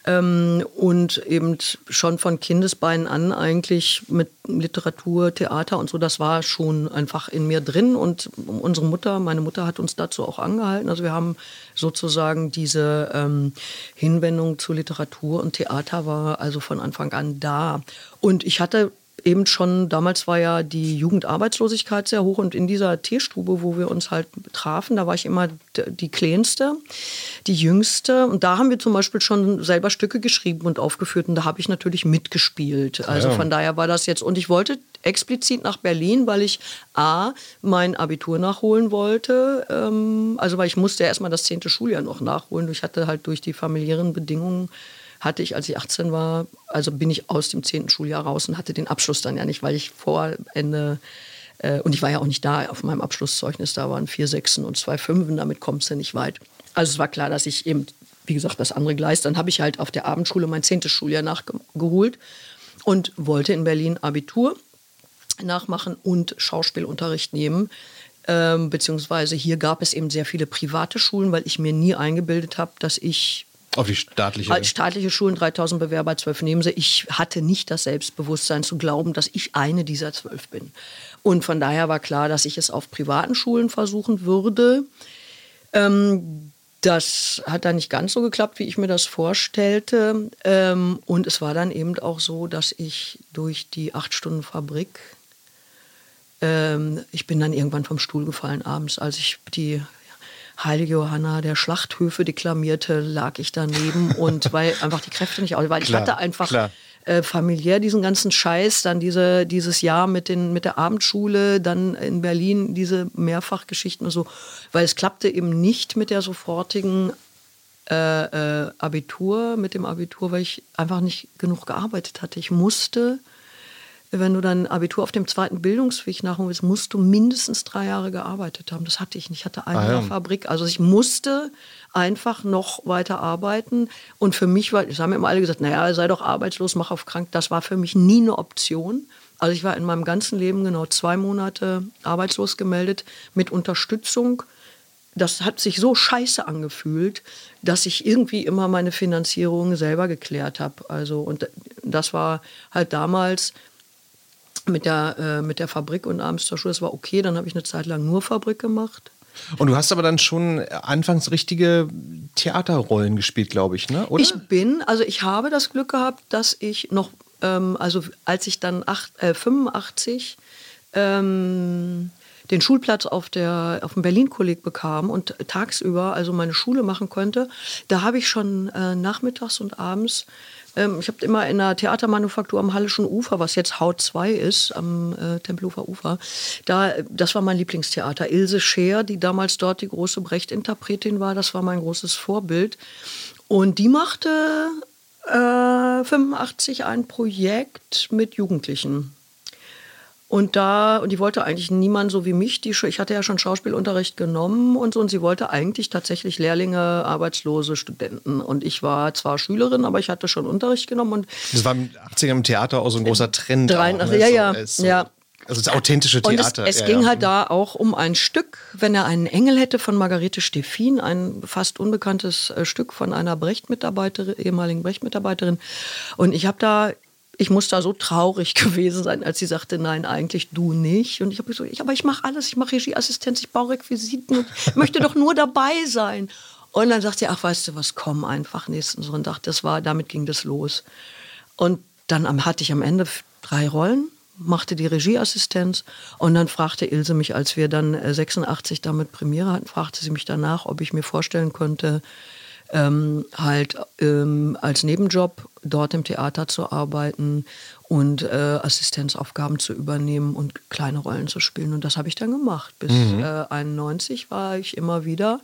ähm, und eben schon von Kindesbeinen an eigentlich mit Literatur, Theater und so, das war schon einfach in mir drin und unsere Mutter, meine Mutter hat uns dazu auch angehalten. Also wir haben sozusagen diese ähm, Hinwendung zu Literatur und Theater war also von Anfang an da. Und ich hatte eben schon, damals war ja die Jugendarbeitslosigkeit sehr hoch und in dieser Teestube, wo wir uns halt trafen, da war ich immer die Kleinste, die Jüngste und da haben wir zum Beispiel schon selber Stücke geschrieben und aufgeführt und da habe ich natürlich mitgespielt. Also Ja. von daher war das jetzt und ich wollte explizit nach Berlin, weil ich A, mein Abitur nachholen wollte, ähm, also weil ich musste ja erstmal das zehnte Schuljahr noch nachholen. Ich hatte halt durch die familiären Bedingungen hatte ich, als ich 18 war, also bin ich aus dem 10. Schuljahr raus und hatte den Abschluss dann ja nicht, weil ich vor Ende Äh, und ich war ja auch nicht da auf meinem Abschlusszeugnis, da waren vier Sechsen und zwei Fünfen, damit kommst du nicht weit. Also es war klar, dass ich eben, wie gesagt, das andere Gleis, dann habe ich halt auf der Abendschule mein zehntes Schuljahr nachgeholt und wollte in Berlin Abitur nachmachen und Schauspielunterricht nehmen. Ähm, beziehungsweise hier gab es eben sehr viele private Schulen, weil ich mir nie eingebildet habe, dass ich auf die staatliche. Als staatliche Schulen 3000 Bewerber, 12 nehmen sie. Ich hatte nicht das Selbstbewusstsein zu glauben, dass ich eine dieser zwölf bin. Und von daher war klar, dass ich es auf privaten Schulen versuchen würde. Ähm, das hat dann nicht ganz so geklappt, wie ich mir das vorstellte. Ähm, und es war dann eben auch so, dass ich durch die acht Stunden Fabrik ähm, ich bin dann irgendwann vom Stuhl gefallen abends, als ich die Heilige Johanna der Schlachthöfe deklamierte, lag ich daneben und weil einfach die Kräfte nicht aus, weil ich klar, hatte einfach äh, familiär diesen ganzen Scheiß, dann diese, dieses Jahr mit, den, mit der Abendschule, dann in Berlin diese Mehrfachgeschichten und so, weil es klappte eben nicht mit der sofortigen äh, äh, Abitur, mit dem Abitur, weil ich einfach nicht genug gearbeitet hatte. Ich musste wenn du dann Abitur auf dem zweiten Bildungsweg nachholen willst, musst du mindestens drei Jahre gearbeitet haben. Das hatte ich nicht. Ich hatte eine ah, ja. Fabrik. Also ich musste einfach noch weiter arbeiten. Und für mich war, das haben immer alle gesagt, naja, sei doch arbeitslos, mach auf krank. Das war für mich nie eine Option. Also ich war in meinem ganzen Leben genau zwei Monate arbeitslos gemeldet mit Unterstützung. Das hat sich so scheiße angefühlt, dass ich irgendwie immer meine Finanzierung selber geklärt habe. Also und das war halt damals mit der, äh, mit der Fabrik und abends zur Schule. Das war okay. Dann habe ich eine Zeit lang nur Fabrik gemacht. Und du hast aber dann schon anfangs richtige Theaterrollen gespielt, glaube ich, ne? Oder? Ich bin, also ich habe das Glück gehabt, dass ich noch, ähm, also als ich dann acht, äh, 85 ähm, den Schulplatz auf, der, auf dem Berlin-Kolleg bekam und tagsüber also meine Schule machen konnte, da habe ich schon äh, nachmittags und abends ähm, ich habe immer in der Theatermanufaktur am Hallischen Ufer, was jetzt Haut 2 ist, am äh, Tempelhofer Ufer, da, das war mein Lieblingstheater. Ilse Scheer, die damals dort die große Brecht-Interpretin war, das war mein großes Vorbild. Und die machte äh, 85 ein Projekt mit Jugendlichen. Und da, und die wollte eigentlich niemand so wie mich, die, ich hatte ja schon Schauspielunterricht genommen und so, und sie wollte eigentlich tatsächlich Lehrlinge, arbeitslose Studenten. Und ich war zwar Schülerin, aber ich hatte schon Unterricht genommen. Und das war im 80er im Theater auch so ein großer Trend. 83, auch, ne? Ja, ja, so, ja. Also das authentische Theater. Und es, es ja, ging ja. halt da auch um ein Stück, wenn er einen Engel hätte von Margarete Steffin, ein fast unbekanntes äh, Stück von einer Brecht-Mitarbeiterin, ehemaligen Brecht-Mitarbeiterin. Und ich habe da ich muss da so traurig gewesen sein, als sie sagte, nein, eigentlich du nicht. Und ich habe gesagt, aber ich mache alles, ich mache Regieassistenz, ich baue Requisiten, ich möchte doch nur dabei sein. Und dann sagt sie, ach, weißt du was, komm einfach nächsten Sonntag. Das war, damit ging das los. Und dann hatte ich am Ende drei Rollen, machte die Regieassistenz und dann fragte Ilse mich, als wir dann 86 äh, damit Premiere hatten, fragte sie mich danach, ob ich mir vorstellen könnte, ähm, halt ähm, als Nebenjob dort im Theater zu arbeiten und äh, Assistenzaufgaben zu übernehmen und kleine Rollen zu spielen. Und das habe ich dann gemacht. Bis mhm. äh, war ich immer wieder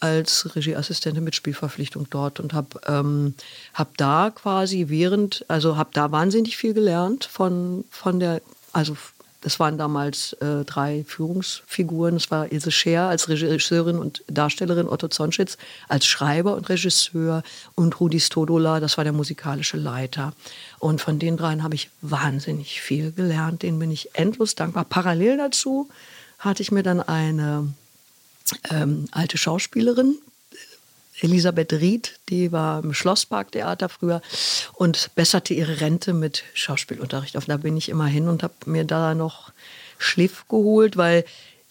als Regieassistentin mit Spielverpflichtung dort und habe ähm, hab da quasi während, also habe da wahnsinnig viel gelernt von, von der, also das waren damals äh, drei Führungsfiguren. Das war Ilse Scher als Regisseurin und Darstellerin, Otto Zonschitz als Schreiber und Regisseur und Rudi Stodola, das war der musikalische Leiter. Und von den dreien habe ich wahnsinnig viel gelernt. Denen bin ich endlos dankbar. Parallel dazu hatte ich mir dann eine ähm, alte Schauspielerin Elisabeth Ried, die war im Schlossparktheater früher und besserte ihre Rente mit Schauspielunterricht auf. Da bin ich immer hin und habe mir da noch Schliff geholt, weil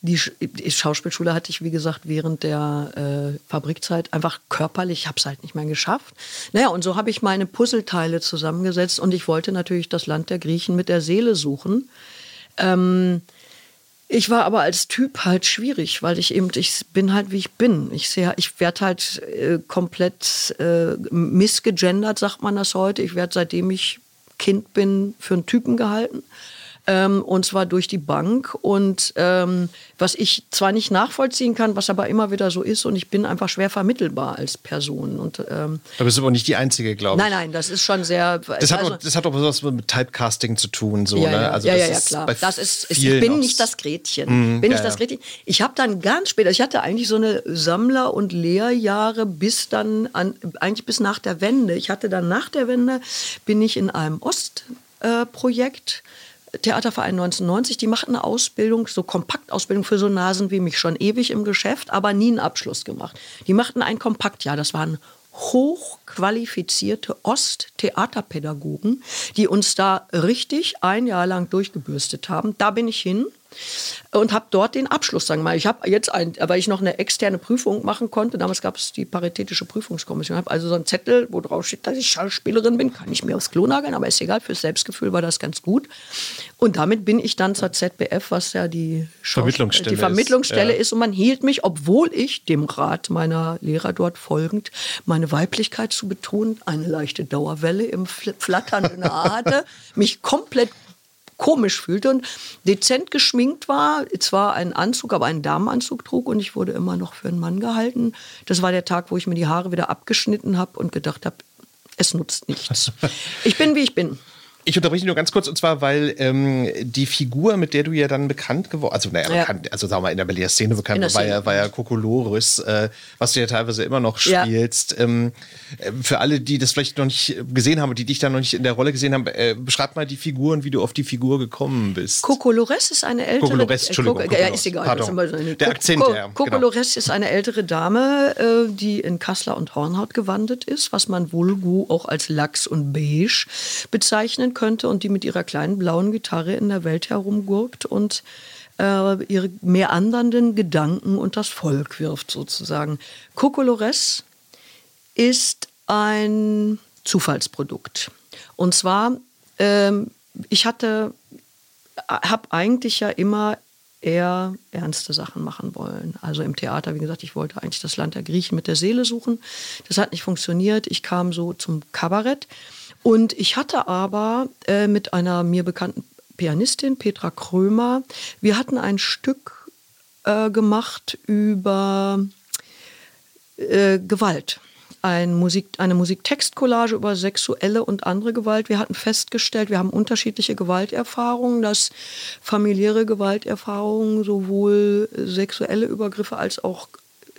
die, Schauspielschule hatte ich, wie gesagt, während der äh, Fabrikzeit einfach körperlich, ich habe es halt nicht mehr geschafft. Naja, und so habe ich meine Puzzleteile zusammengesetzt und ich wollte natürlich das Land der Griechen mit der Seele suchen. Ähm, ich war aber als Typ halt schwierig, weil ich eben, ich bin halt wie ich bin. Ich sehe, ich werde halt äh, komplett äh, missgegendert, sagt man das heute. Ich werde seitdem ich Kind bin für einen Typen gehalten. Ähm, und zwar durch die Bank. Und ähm, was ich zwar nicht nachvollziehen kann, was aber immer wieder so ist, und ich bin einfach schwer vermittelbar als Person. Und, ähm, aber bist aber nicht die Einzige, glaube ich. Nein, nein, das ist schon sehr. Das, also, hat, auch, das hat auch was mit Typecasting zu tun, so, ja, ne? Ja, also ja, ja, ist klar. Das ist, ich bin auch- nicht das Gretchen. bin ja, ich das ja. Gretchen? Ich habe dann ganz später, ich hatte eigentlich so eine Sammler- und Lehrjahre bis dann, an, eigentlich bis nach der Wende. Ich hatte dann nach der Wende, bin ich in einem Ostprojekt. Theaterverein 1990, die machten eine Ausbildung, so Kompaktausbildung für so Nasen wie mich, schon ewig im Geschäft, aber nie einen Abschluss gemacht. Die machten ein Kompaktjahr, das waren hochqualifizierte Osttheaterpädagogen, die uns da richtig ein Jahr lang durchgebürstet haben. Da bin ich hin und habe dort den Abschluss, sagen wir mal. Ich habe jetzt, ein, weil ich noch eine externe Prüfung machen konnte, damals gab es die Paritätische Prüfungskommission, habe also so einen Zettel, wo drauf steht, dass ich Schauspielerin bin, kann ich mir aufs Klo nageln, aber ist egal, fürs Selbstgefühl war das ganz gut. Und damit bin ich dann zur ZBF, was ja die, Schaus- Vermittlungsstelle die ist, Vermittlungsstelle ja. ist. Und man hielt mich, obwohl ich dem Rat meiner Lehrer dort folgend, meine Weiblichkeit zu betonen, eine leichte Dauerwelle im fl- flatternden hatte, mich komplett komisch fühlte und dezent geschminkt war, zwar ein Anzug, aber einen Damenanzug trug und ich wurde immer noch für einen Mann gehalten. Das war der Tag, wo ich mir die Haare wieder abgeschnitten habe und gedacht habe, es nutzt nichts. Ich bin, wie ich bin. Ich unterbreche nur ganz kurz und zwar, weil ähm, die Figur, mit der du ja dann bekannt geworden, also naja, Ja. bekannt, also sagen wir mal in der Berliner Szene bekannt, war, ja, war ja Kokolores, äh, was du ja teilweise immer noch Ja. spielst. Ähm, äh, für alle, die das vielleicht noch nicht gesehen haben die dich da noch nicht in der Rolle gesehen haben, äh, beschreib mal die Figur und wie du auf die Figur gekommen bist. Coco Lores ist eine ältere. Coco-Lores, Entschuldigung, Äh, Coco- ja, Coco-Lores. ist egal. Pardon. ist Der Akzent, Co- ja, Coco genau. Ist eine ältere Dame, äh, die in Kassler und Hornhaut gewandelt ist, was man vulgu auch als Lachs und Beige bezeichnen könnte und die mit ihrer kleinen blauen Gitarre in der Welt herumgurkt und äh, ihre meandernden Gedanken und das Volk wirft sozusagen. Coco Lores ist ein Zufallsprodukt. Und zwar, ähm, ich hatte, habe eigentlich ja immer eher ernste Sachen machen wollen. Also im Theater, wie gesagt, ich wollte eigentlich das Land der Griechen mit der Seele suchen. Das hat nicht funktioniert. Ich kam so zum Kabarett. Und ich hatte aber äh, mit einer mir bekannten Pianistin, Petra Krömer, wir hatten ein Stück äh, gemacht über äh, Gewalt. Ein Musik, eine Musiktextcollage über sexuelle und andere Gewalt. Wir hatten festgestellt, wir haben unterschiedliche Gewalterfahrungen, dass familiäre Gewalterfahrungen sowohl sexuelle Übergriffe als auch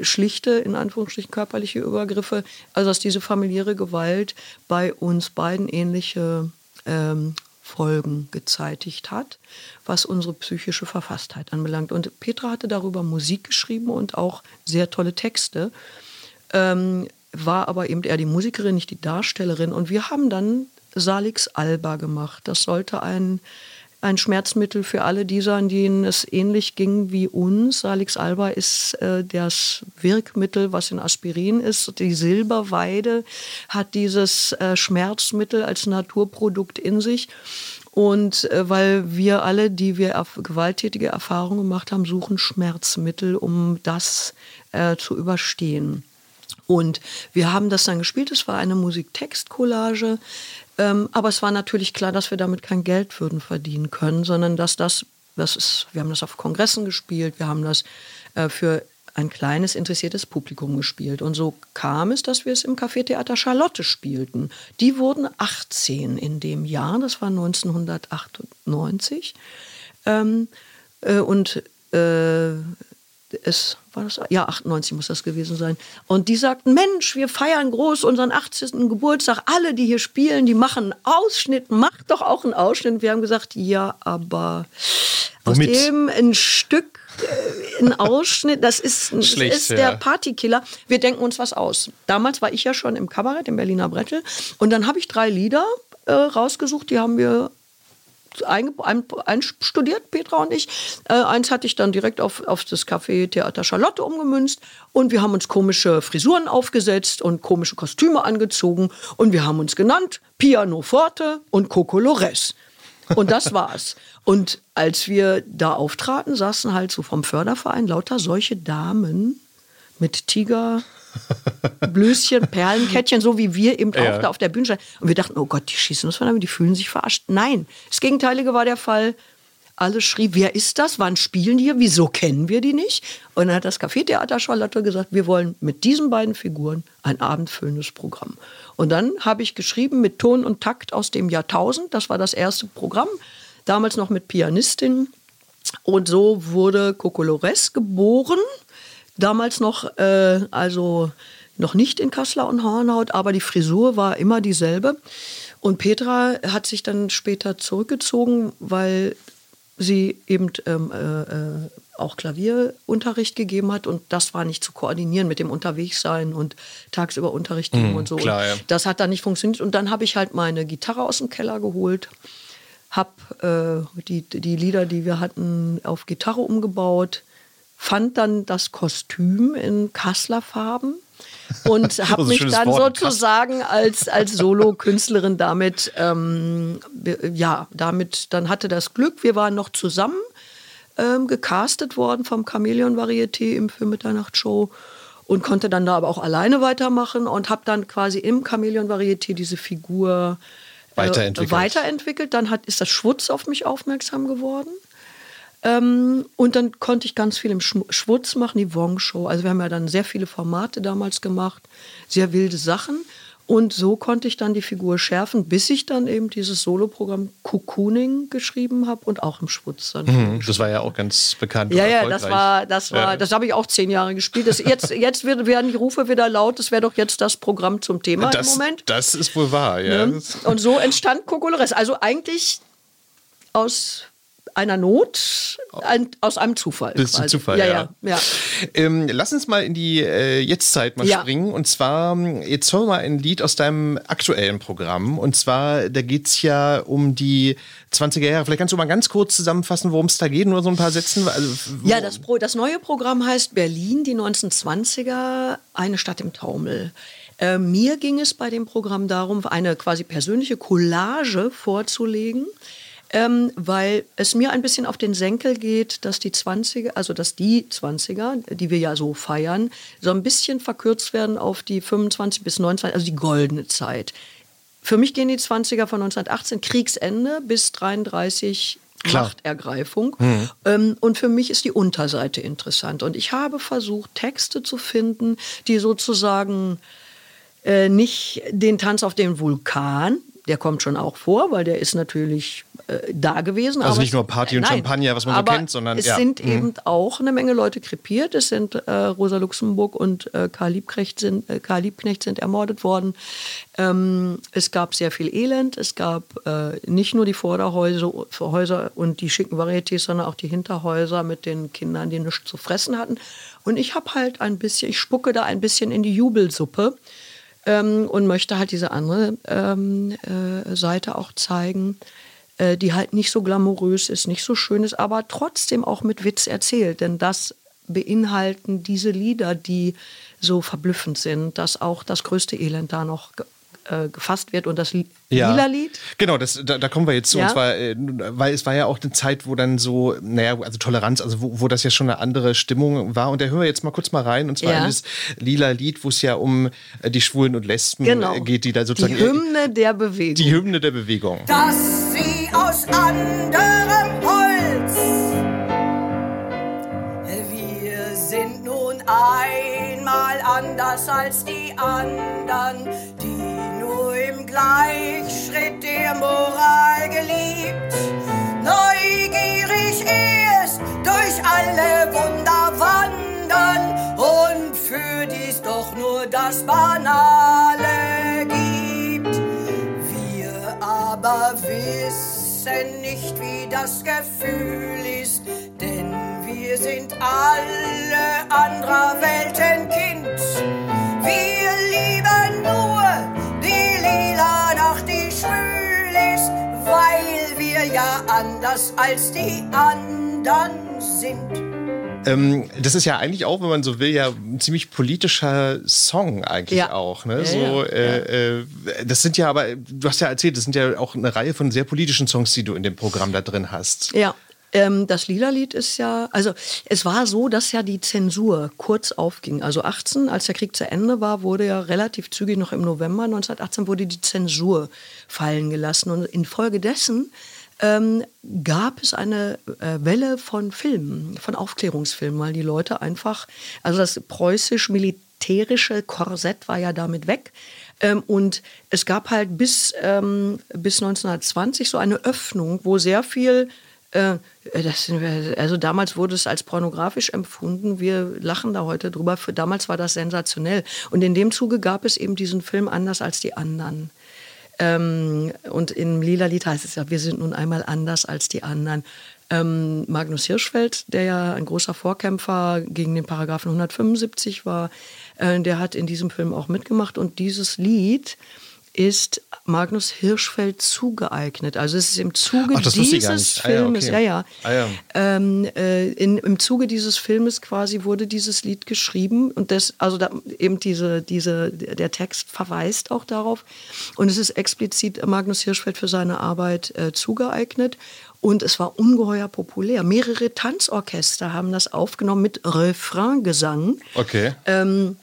schlichte, in Anführungsstrichen körperliche Übergriffe, also dass diese familiäre Gewalt bei uns beiden ähnliche ähm, Folgen gezeitigt hat, was unsere psychische Verfasstheit anbelangt. Und Petra hatte darüber Musik geschrieben und auch sehr tolle Texte, ähm, war aber eben eher die Musikerin, nicht die Darstellerin. Und wir haben dann Salix Alba gemacht. Das sollte ein, ein Schmerzmittel für alle dieser, an denen es ähnlich ging wie uns. Salix Alba ist äh, das Wirkmittel, was in Aspirin ist. Die Silberweide hat dieses äh, Schmerzmittel als Naturprodukt in sich. Und äh, weil wir alle, die wir gewalttätige Erfahrungen gemacht haben, suchen Schmerzmittel, um das äh, zu überstehen. Und wir haben das dann gespielt. Es war eine Musiktextcollage. Ähm, aber es war natürlich klar, dass wir damit kein Geld würden verdienen können, sondern dass das, das ist, wir haben das auf Kongressen gespielt, wir haben das äh, für ein kleines interessiertes Publikum gespielt. Und so kam es, dass wir es im Café-Theater Charlotte spielten. Die wurden 18 in dem Jahr, das war 1998. Ähm, äh, und äh, es war das, ja, 98 muss das gewesen sein. Und die sagten, Mensch, wir feiern groß unseren 80. Geburtstag. Alle, die hier spielen, die machen einen Ausschnitt. Macht doch auch einen Ausschnitt. Wir haben gesagt, ja, aber aus Womit? dem ein Stück, äh, ein Ausschnitt, das ist, das Schlecht, ist ja. der Partykiller. Wir denken uns was aus. Damals war ich ja schon im Kabarett, im Berliner Brettel. Und dann habe ich drei Lieder äh, rausgesucht, die haben wir einstudiert, Petra und ich. Äh, eins hatte ich dann direkt auf, auf das Café Theater Charlotte umgemünzt und wir haben uns komische Frisuren aufgesetzt und komische Kostüme angezogen und wir haben uns genannt Piano Forte und Coco Lores. Und das war's. Und als wir da auftraten, saßen halt so vom Förderverein lauter solche Damen mit Tiger. Blöschen, Perlenkettchen, so wie wir eben Ja. auch da auf der Bühne standen. Und wir dachten, oh Gott, die schießen uns von einem, die fühlen sich verarscht. Nein, das Gegenteilige war der Fall. Alles schrieb, wer ist das? Wann spielen die hier? Wieso kennen wir die nicht? Und dann hat das Cafetheater Charlotte gesagt, wir wollen mit diesen beiden Figuren ein abendfüllendes Programm. Und dann habe ich geschrieben mit Ton und Takt aus dem Jahrtausend. Das war das erste Programm. Damals noch mit Pianistin. Und so wurde Kokolores geboren. Damals noch, äh, also noch nicht in Kassler und Hornhaut, aber die Frisur war immer dieselbe. Und Petra hat sich dann später zurückgezogen, weil sie eben ähm, äh, äh, auch Klavierunterricht gegeben hat und das war nicht zu koordinieren mit dem Unterwegssein und tagsüber Unterricht geben Mhm, und so. klar, ja. das hat dann nicht funktioniert und dann habe ich halt meine Gitarre aus dem Keller geholt, habe äh, die, die Lieder, die wir hatten, auf Gitarre umgebaut, fand dann das Kostüm in Kasslerfarben und habe mich dann Wort, sozusagen als, als Solo-Künstlerin damit, ähm, ja, damit, dann hatte das Glück, wir waren noch zusammen ähm, gecastet worden vom Chameleon Varieté im Film Mitternacht-Show und konnte dann da aber auch alleine weitermachen und habe dann quasi im Chameleon Varieté diese Figur äh, Weiterentwickelt. weiterentwickelt. Dann hat, ist das Schwutz auf mich aufmerksam geworden. Ähm, und dann konnte ich ganz viel im Schmu- Schwutz machen, die Wong-Show. Also wir haben ja dann sehr viele Formate damals gemacht, sehr wilde Sachen. Und so konnte ich dann die Figur schärfen, bis ich dann eben dieses Soloprogramm Cocooning geschrieben habe und auch im Schwutz dann. Mhm, Das war ja auch ganz bekannt. Ja, ja, das war, das war, Ja. das habe ich auch zehn Jahre gespielt. Das jetzt, jetzt werden die Rufe wieder laut. Das wäre doch jetzt das Programm zum Thema das, im Moment. Das ist wohl wahr, ja. Ne? Und so entstand Kokolores. Also eigentlich aus einer Not, ein, aus einem Zufall. Bisschen quasi. Zufall, ja. ja. ja, ja. Ähm, lass uns mal in die äh, Jetztzeit mal Ja. springen. Und zwar, jetzt hören wir mal ein Lied aus deinem aktuellen Programm. Und zwar, da geht es ja um die 20er Jahre. Vielleicht kannst du mal ganz kurz zusammenfassen, worum es da geht, nur so ein paar Sätzen. Also, Ja, das, Pro, das neue Programm heißt Berlin, die 1920er, eine Stadt im Taumel. Äh, mir ging es bei dem Programm darum, eine quasi persönliche Collage vorzulegen, ähm, weil es mir ein bisschen auf den Senkel geht, dass die 20er, also dass die 20er, die wir ja so feiern, so ein bisschen verkürzt werden auf die 25 bis 29, also die goldene Zeit. Für mich gehen die 20er von 1918, Kriegsende, bis 33 Klar. Machtergreifung. Ähm, und für mich ist die Unterseite interessant. Und ich habe versucht, Texte zu finden, die sozusagen äh, nicht den Tanz auf dem Vulkan, der kommt schon auch vor, weil der ist natürlich äh, da gewesen. Also aber nicht nur Party und Champagner, was man so kennt, sondern, es ja. sind Mhm. eben auch eine Menge Leute krepiert. Es sind äh, Rosa Luxemburg und äh, Karl, Liebknecht sind, äh, Karl Liebknecht sind ermordet worden. Ähm, es gab sehr viel Elend. Es gab äh, nicht nur die Vorderhäuser Häuser und die schicken Varietés, sondern auch die Hinterhäuser mit den Kindern, die nichts zu fressen hatten. Und ich habe halt ein bisschen, ich spucke da ein bisschen in die Jubelsuppe ähm, und möchte halt diese andere ähm, äh, Seite auch zeigen, äh, die halt nicht so glamourös ist, nicht so schön ist, aber trotzdem auch mit Witz erzählt. Denn das beinhalten diese Lieder, die so verblüffend sind, dass auch das größte Elend da noch äh, gefasst wird und das Li lila Lied. Genau, das, da, da kommen wir jetzt zu. Ja. Und zwar, äh, weil es war ja auch eine Zeit, wo dann so, naja, also Toleranz, also wo, wo das ja schon eine andere Stimmung war. Und da hören wir jetzt mal kurz mal rein. Und zwar Ja. in das lila Lied, wo es ja um äh, die Schwulen und Lesben Genau. äh, geht, die da sozusagen. Die Hymne der Bewegung. die Hymne der Bewegung. dass sie aus anderem Holz. Wir sind nun einmal anders als die anderen, Gleichschritt der Moral geliebt, neugierig erst durch alle Wunder wandern und für dies doch nur das Banale gibt. Wir aber wissen nicht, wie das Gefühl ist, denn wir sind alle anderer Welten Kind. Wir weil wir ja anders als die anderen sind. Ähm, das ist ja eigentlich auch, wenn man so will, ja ein ziemlich politischer Song eigentlich Ja. auch. Ne? Ja, so, ja, äh, Äh, das sind ja aber, du hast ja erzählt, das sind ja auch eine Reihe von sehr politischen Songs, die du in dem Programm da drin hast. Ja. Ähm, das Lila-Lied ist ja, also es war so, dass ja die Zensur kurz aufging. Also 18, als der Krieg zu Ende war, wurde ja relativ zügig, noch im November 1918, wurde die Zensur fallen gelassen. Und infolgedessen ähm, gab es eine äh, Welle von Filmen, von Aufklärungsfilmen, weil die Leute einfach, also das preußisch-militärische Korsett war ja damit weg. Ähm, und es gab halt bis, ähm, bis 1920 so eine Öffnung, wo sehr viel äh, das, also damals wurde es als pornografisch empfunden. Wir lachen da heute drüber. Für damals war das sensationell. Und in dem Zuge gab es eben diesen Film anders als die anderen. Ähm, und im Lila Lied heißt es ja, wir sind nun einmal anders als die anderen. Ähm, Magnus Hirschfeld, der ja ein großer Vorkämpfer gegen den Paragraphen 175 war, äh, der hat in diesem Film auch mitgemacht. Und dieses Lied ist Magnus Hirschfeld zugeeignet. Also es ist im Zuge Ach, dieses Filmes, ah, ja, okay. ja, ja, ah, ja. Ähm, äh, in, im Zuge dieses Filmes quasi wurde dieses Lied geschrieben und das, also da, eben diese, diese, der Text verweist auch darauf und es ist explizit Magnus Hirschfeld für seine Arbeit äh, zugeeignet und es war ungeheuer populär. Mehrere Tanzorchester haben das aufgenommen mit Refraingesang. Okay. Ähm,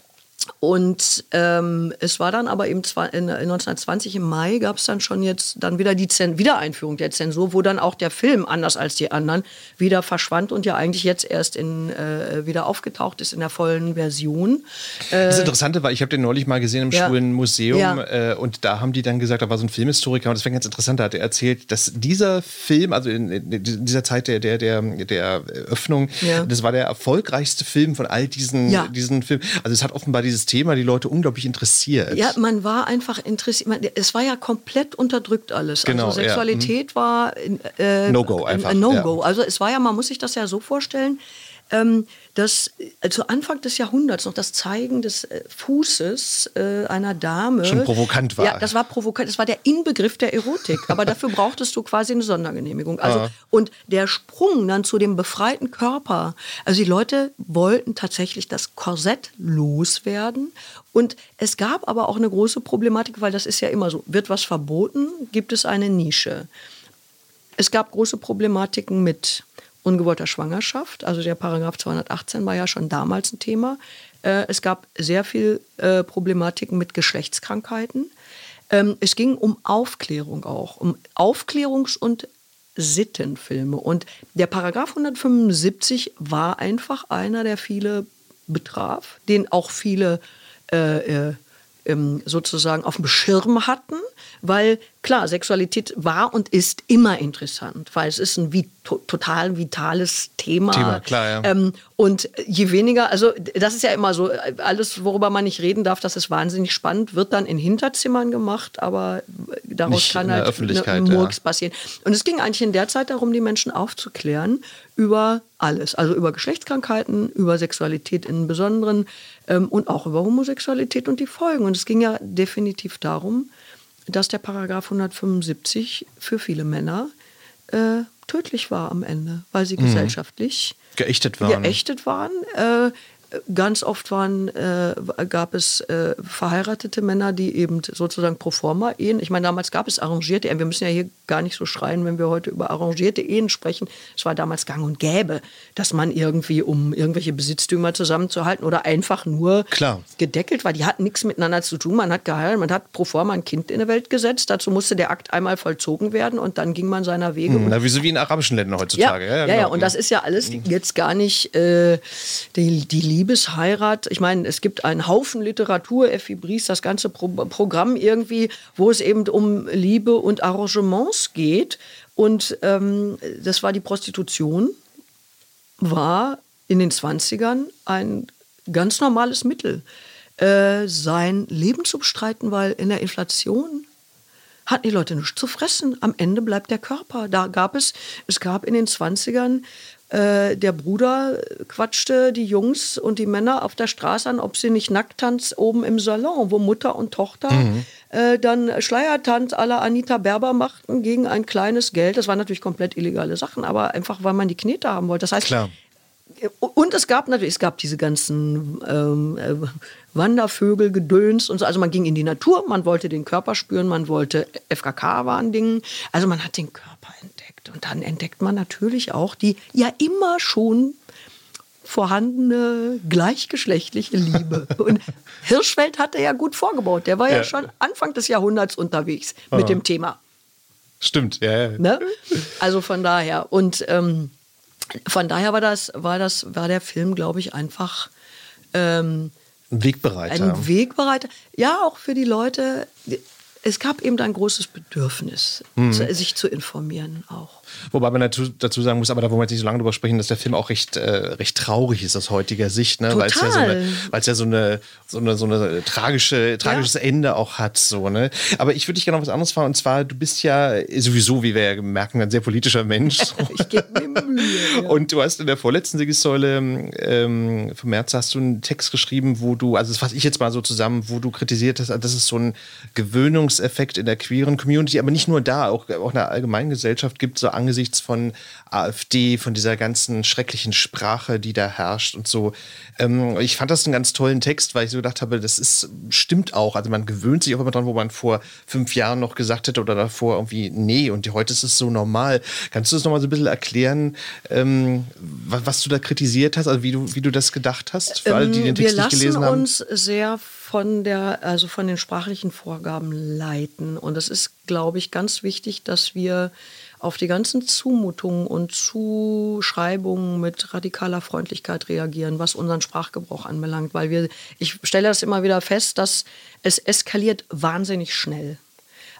und ähm, es war dann aber eben in, 1920 im Mai gab es dann schon jetzt dann wieder die Zen Wiedereinführung der Zensur, wo dann auch der Film anders als die anderen wieder verschwand und ja eigentlich jetzt erst in, äh, wieder aufgetaucht ist in der vollen Version. Äh, das Interessante war, ich habe den neulich mal gesehen im ja. Schwulen Museum Ja. äh, und da haben die dann gesagt, da war so ein Filmhistoriker und das war ganz interessant, da hat er erzählt, dass dieser Film, also in, in dieser Zeit der, der, der, der Öffnung, Ja. das war der erfolgreichste Film von all diesen, diesen Filmen. Also es hat offenbar dieses Thema die Leute unglaublich interessiert. Ja, man war einfach interessiert. Man, es war ja komplett unterdrückt alles. Genau, also ja, Sexualität war äh, No-go ein- einfach, Ein No-go. ja. Also es war ja, man muss sich das ja so vorstellen, ähm, dass äh, zu Anfang des Jahrhunderts noch das Zeigen des äh, Fußes äh, einer Dame Schon provokant war. Ja, das war provokant. Das war der Inbegriff der Erotik. Aber dafür brauchtest du quasi eine Sondergenehmigung. Also Ah. und der Sprung dann zu dem befreiten Körper. Also die Leute wollten tatsächlich das Korsett loswerden. Und es gab aber auch eine große Problematik, weil das ist ja immer so: Wird was verboten, gibt es eine Nische. Es gab große Problematiken mit ungewollter Schwangerschaft. Also der Paragraph 218 war ja schon damals ein Thema. Äh, es gab sehr viel äh, Problematiken mit Geschlechtskrankheiten. Ähm, es ging um Aufklärung auch, um Aufklärungs- und Sittenfilme. Und der Paragraph 175 war einfach einer, der viele betraf, den auch viele äh, äh, ähm, sozusagen auf dem Schirm hatten, weil klar, Sexualität war und ist immer interessant, weil es ist ein vi to total vitales Thema. Thema, klar, ja. Ähm, und je weniger, also das ist ja immer so, alles, worüber man nicht reden darf, das ist wahnsinnig spannend, wird dann in Hinterzimmern gemacht, aber daraus Nicht kann halt Öffentlichkeit, ne, ja. Murks passieren. Und es ging eigentlich in der Zeit darum, die Menschen aufzuklären über alles. Also über Geschlechtskrankheiten, über Sexualität im Besonderen ähm, und auch über Homosexualität und die Folgen. Und es ging ja definitiv darum, dass der Paragraph 175 für viele Männer äh, tödlich war am Ende, weil sie gesellschaftlich Geächtet waren. geächtet waren. Äh, ganz oft waren, äh, gab es äh, verheiratete Männer, die eben sozusagen pro forma Ehen, ich meine, damals gab es arrangierte Ehen, wir müssen ja hier gar nicht so schreien, wenn wir heute über arrangierte Ehen sprechen. Es war damals gang und gäbe, dass man irgendwie, um irgendwelche Besitztümer zusammenzuhalten oder einfach nur Klar. gedeckelt war. Die hatten nichts miteinander zu tun. Man hat geheiratet, man hat pro forma ein Kind in die Welt gesetzt. Dazu musste der Akt einmal vollzogen werden und dann ging man seiner Wege. Und Na, wie so wie in arabischen Ländern heutzutage. ja, ja, ja, genau. und das ist ja alles jetzt gar nicht äh, die, die Liebesheirat. Ich meine, es gibt einen Haufen Literatur, Effi Bries, das ganze Pro Programm irgendwie, wo es eben um Liebe und Arrangements geht. Und ähm, das war die Prostitution, war in den 20ern ein ganz normales Mittel, äh, sein Leben zu bestreiten, weil in der Inflation hatten die Leute nichts zu fressen. Am Ende bleibt der Körper. Da gab es, es gab in den 20ern, äh, der Bruder quatschte die Jungs und die Männer auf der Straße an, ob sie nicht Nacktanz oben im Salon, wo Mutter und Tochter äh, dann Schleiertanz la Anita Berber machten gegen ein kleines Geld. Das waren natürlich komplett illegale Sachen, aber einfach, weil man die Knete haben wollte. Das heißt, Klar. und es gab natürlich, es gab diese ganzen ähm, äh, Wandervögel, Gedöns und so. Also man ging in die Natur, man wollte den Körper spüren, man wollte FKK war ein Ding. Also man hat den Körper entdeckt. Und dann entdeckt man natürlich auch die ja immer schon vorhandene gleichgeschlechtliche Liebe. Und Hirschfeld hatte ja gut vorgebaut. Der war ja, Ja. schon Anfang des Jahrhunderts unterwegs mit dem Thema. Stimmt, ja. ja. Ne? Also von daher. Und ähm, von daher war das, war das, war der Film, glaube ich, einfach ähm, Ein Wegbereiter. ein Wegbereiter. Ja, auch für die Leute. Es gab eben ein großes Bedürfnis, Mhm. sich zu informieren auch. Wobei man dazu, sagen muss, aber da wollen wir jetzt nicht so lange drüber sprechen, dass der Film auch recht, äh, recht traurig ist aus heutiger Sicht, ne? weil es ja so eine, es ja so eine, so eine, so eine tragische, tragisches Ende auch hat, so, ne? Aber ich würde dich gerne noch was anderes fragen, und zwar, du bist ja sowieso, wie wir ja merken, ein sehr politischer Mensch. Ich gebe mir Mühe. Ja. Und du hast in der vorletzten Siegessäule ähm, vom März hast du einen Text geschrieben, wo du, also das fasse ich jetzt mal so zusammen, wo du kritisiert hast, dass es so einen Gewöhnungseffekt in der queeren Community, aber nicht nur da, auch, auch in der allgemeinen Gesellschaft gibt, so angesichts von AfD, von dieser ganzen schrecklichen Sprache, die da herrscht und so. Ähm, ich fand das einen ganz tollen Text, weil ich so gedacht habe, das ist, stimmt auch. Also man gewöhnt sich auch immer dran, wo man vor fünf Jahren noch gesagt hätte oder davor irgendwie, nee, und heute ist es so normal. Kannst du das nochmal so ein bisschen erklären, ähm, was, was du da kritisiert hast, also wie du, wie du das gedacht hast, für alle, die den Ähm, wir Text nicht lassen gelesen haben? uns sehr von der, also von den sprachlichen Vorgaben leiten. Und es ist, glaube ich, ganz wichtig, dass wir auf die ganzen Zumutungen und Zuschreibungen mit radikaler Freundlichkeit reagieren, was unseren Sprachgebrauch anbelangt. Weil wir, ich stelle das immer wieder fest, dass es eskaliert wahnsinnig schnell.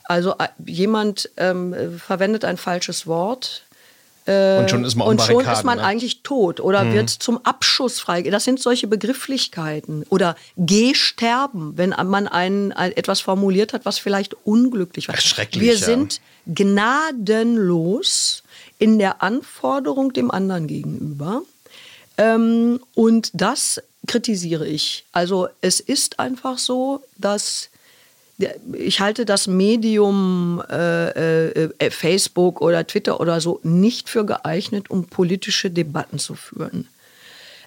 Also äh, jemand ähm, äh, verwendet ein falsches Wort, und schon ist man und schon ist man ne? eigentlich tot oder wird zum Abschuss frei. Das sind solche Begrifflichkeiten. Oder geh sterben, wenn man ein, ein, etwas formuliert hat, was vielleicht unglücklich war. Schrecklich, Wir ja. sind gnadenlos in der Anforderung dem anderen gegenüber. Ähm, und das kritisiere ich. Also es ist einfach so, dass ich halte das Medium äh, äh, Facebook oder Twitter oder so nicht für geeignet, um politische Debatten zu führen.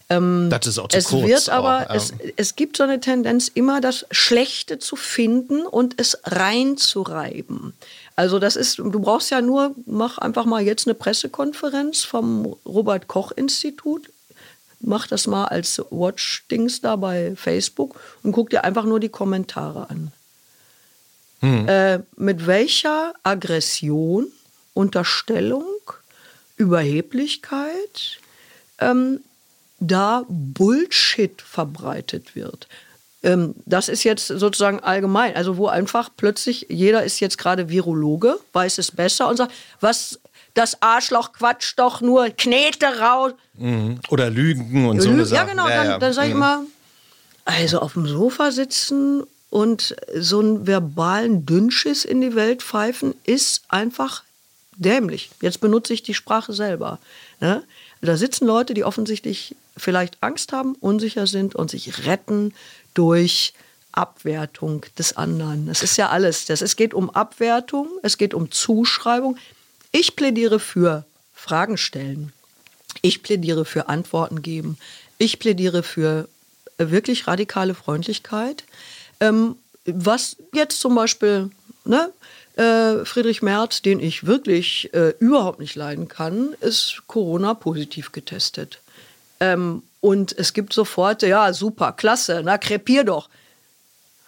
das ist auch zu Es kurz. wird aber, auch, es, ja. es gibt so eine Tendenz, immer das Schlechte zu finden und es reinzureiben. Also das ist, du brauchst ja nur, mach einfach mal jetzt eine Pressekonferenz vom Robert Koch Institut, mach das mal als Watch-Dings da bei Facebook und guck dir einfach nur die Kommentare an. Äh, mit welcher Aggression, Unterstellung, Überheblichkeit ähm, da Bullshit verbreitet wird. Ähm, das ist jetzt sozusagen allgemein, also wo einfach plötzlich jeder ist jetzt gerade Virologe, weiß es besser und sagt, was das Arschloch quatscht doch nur Knete raus. Oder Lügen und so eine ja, genau, dann, dann sage ich Mhm. immer, also auf dem Sofa sitzen und so einen verbalen Dünnschiss in die Welt pfeifen, ist einfach dämlich. Jetzt benutze ich die Sprache selber. Ne? Da sitzen Leute, die offensichtlich vielleicht Angst haben, unsicher sind und sich retten durch Abwertung des anderen. Das ist ja alles. Das, es geht um Abwertung, es geht um Zuschreibung. Ich plädiere für Fragen stellen. Ich plädiere für Antworten geben. Ich plädiere für wirklich radikale Freundlichkeit. Ähm, was jetzt zum Beispiel ne, äh, Friedrich Merz, den ich wirklich äh, überhaupt nicht leiden kann, ist Corona positiv getestet. Ähm, und es gibt sofort, ja, super, klasse, na, krepier doch.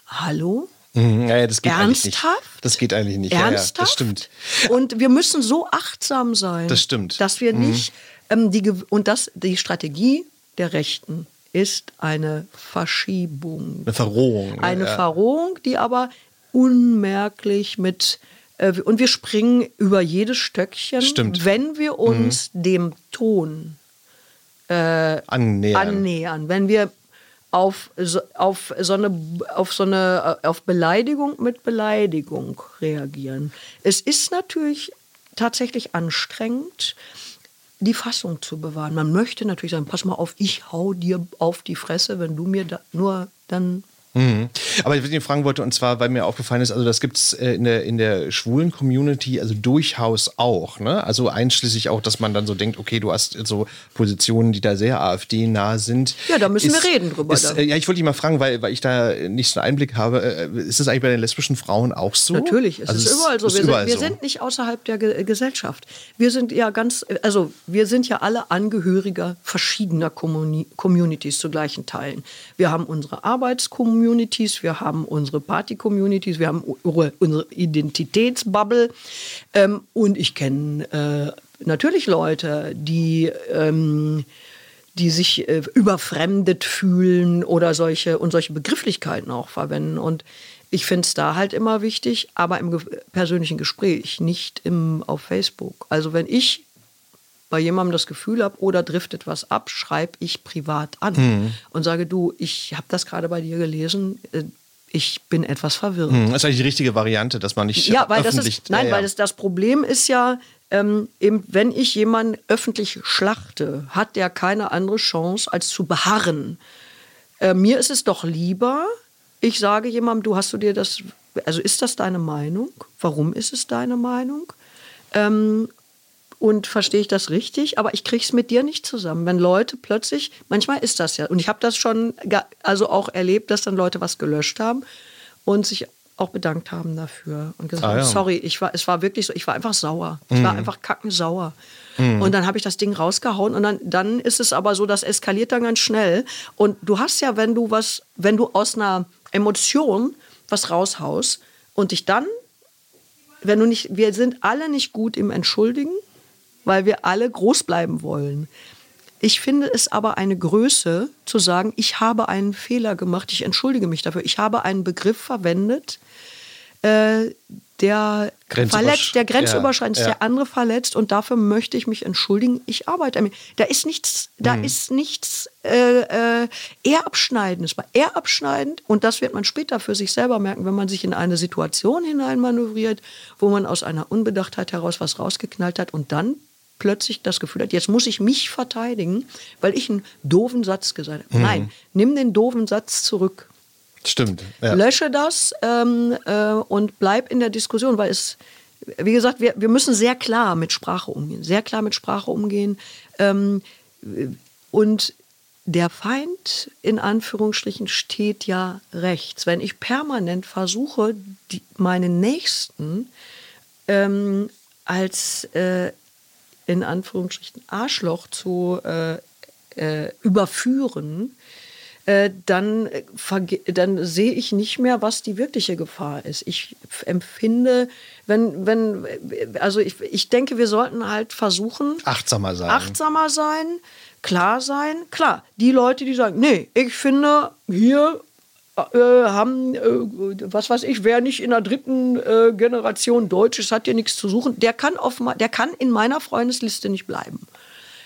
Hallo? Mhm, ja, das geht. Ernsthaft? Das geht eigentlich nicht. Ja, ja, Ernsthaft? das stimmt. Und wir müssen so achtsam sein. Das stimmt. Mhm. Dass wir nicht ähm, die und das die Strategie der Rechten ist eine Verschiebung, Eine Verrohung. ne? eine ja. Verrohung, die aber unmerklich mit äh, und wir springen über jedes Stöckchen, Stimmt. Mhm. wenn wir uns dem Ton Annähern. annähern, wenn wir auf so, auf so eine auf so eine auf Beleidigung mit Beleidigung reagieren. Es ist natürlich tatsächlich anstrengend, die Fassung zu bewahren. Man möchte natürlich sagen, pass mal auf, ich hau dir auf die Fresse, wenn du mir da nur dann Mhm. Aber was ich fragen wollte, und zwar, weil mir aufgefallen ist, also das gibt es äh, in, der, in der schwulen Community also durchaus auch. Ne? Also einschließlich auch, dass man dann so denkt, okay, du hast so Positionen, die da sehr AfD-nah sind. Ja, da müssen wir reden drüber Ist, äh, ja, ich wollte dich mal fragen, weil, weil ich da nicht so einen Einblick habe. Äh, ist das eigentlich bei den lesbischen Frauen auch so? Natürlich, es Also ist überall so. ist Wir, überall sind, wir so. sind nicht außerhalb der Ge Gesellschaft. Wir sind ja ganz, also wir sind ja alle Angehöriger verschiedener Communi Communities zu gleichen Teilen. Wir haben unsere Arbeitscommunity, Communities, wir haben unsere Party-Communities, wir haben unsere, Identitätsbubble. Ähm, und ich kenne äh, natürlich Leute, die, ähm, die sich äh, überfremdet fühlen oder solche und solche Begrifflichkeiten auch verwenden. Und ich finde es da halt immer wichtig, aber im persönlichen Gespräch, nicht im, auf Facebook. Also wenn ich bei jemandem das Gefühl habe, oder driftet was ab, schreibe ich privat an mhm. und sage, du, ich habe das gerade bei dir gelesen, äh, ich bin etwas verwirrt. Mhm, das ist eigentlich die richtige Variante, dass man nicht ja, weil öffentlich... Das ist, nein, ja, ja. weil das, das Problem ist ja, ähm, eben, wenn ich jemanden öffentlich schlachte, hat der keine andere Chance, als zu beharren. Äh, mir ist es doch lieber, ich sage jemandem, du hast du dir das, also ist das deine Meinung? Warum ist es deine Meinung? Ähm, und verstehe ich das richtig? Aber ich kriege es mit dir nicht zusammen. Wenn Leute plötzlich, manchmal ist das ja, und ich habe das schon also auch erlebt, dass dann Leute was gelöscht haben und sich auch bedankt haben dafür und gesagt, ah, ja. sorry, ich war, es war wirklich so, ich war einfach sauer. Ich mhm. war einfach kackensauer. Mhm. Und dann habe ich das Ding rausgehauen und dann, dann ist es aber so, das eskaliert dann ganz schnell. Und du hast ja, wenn du was, wenn du aus einer Emotion was raushaust und dich dann, wenn du nicht, wir sind alle nicht gut im Entschuldigen, weil wir alle groß bleiben wollen. Ich finde es aber eine Größe zu sagen, ich habe einen Fehler gemacht, ich entschuldige mich dafür. Ich habe einen Begriff verwendet, äh, der verletzt, der grenzüberschreitend ja, ja. der andere verletzt und dafür möchte ich mich entschuldigen. Ich arbeite an mir. Da ist nichts, da mhm. ist nichts äh, äh, eher abschneidendes. Eher abschneidend und das wird man später für sich selber merken, wenn man sich in eine Situation hineinmanövriert, wo man aus einer Unbedachtheit heraus was rausgeknallt hat und dann plötzlich das Gefühl hat, jetzt muss ich mich verteidigen, weil ich einen doofen Satz gesagt habe. Mhm. Nein, nimm den doofen Satz zurück. Stimmt. Ja. Lösche das ähm, äh, und bleib in der Diskussion, weil es, wie gesagt, wir, wir müssen sehr klar mit Sprache umgehen, sehr klar mit Sprache umgehen. Ähm, und der Feind in Anführungsstrichen steht ja rechts. Wenn ich permanent versuche, die, meinen Nächsten ähm, als äh, in Anführungsstrichen Arschloch zu äh, äh, überführen, äh, dann, äh, dann sehe ich nicht mehr, was die wirkliche Gefahr ist. Ich empfinde, wenn, wenn, also ich, ich denke, wir sollten halt versuchen, achtsamer sein. Achtsamer sein, klar sein. Klar, die Leute, die sagen, nee, ich finde, hier äh, haben, äh, was weiß ich, wer nicht in der dritten äh, Generation Deutsch ist, hat hier nichts zu suchen. Der kann, auf, der kann in meiner Freundesliste nicht bleiben.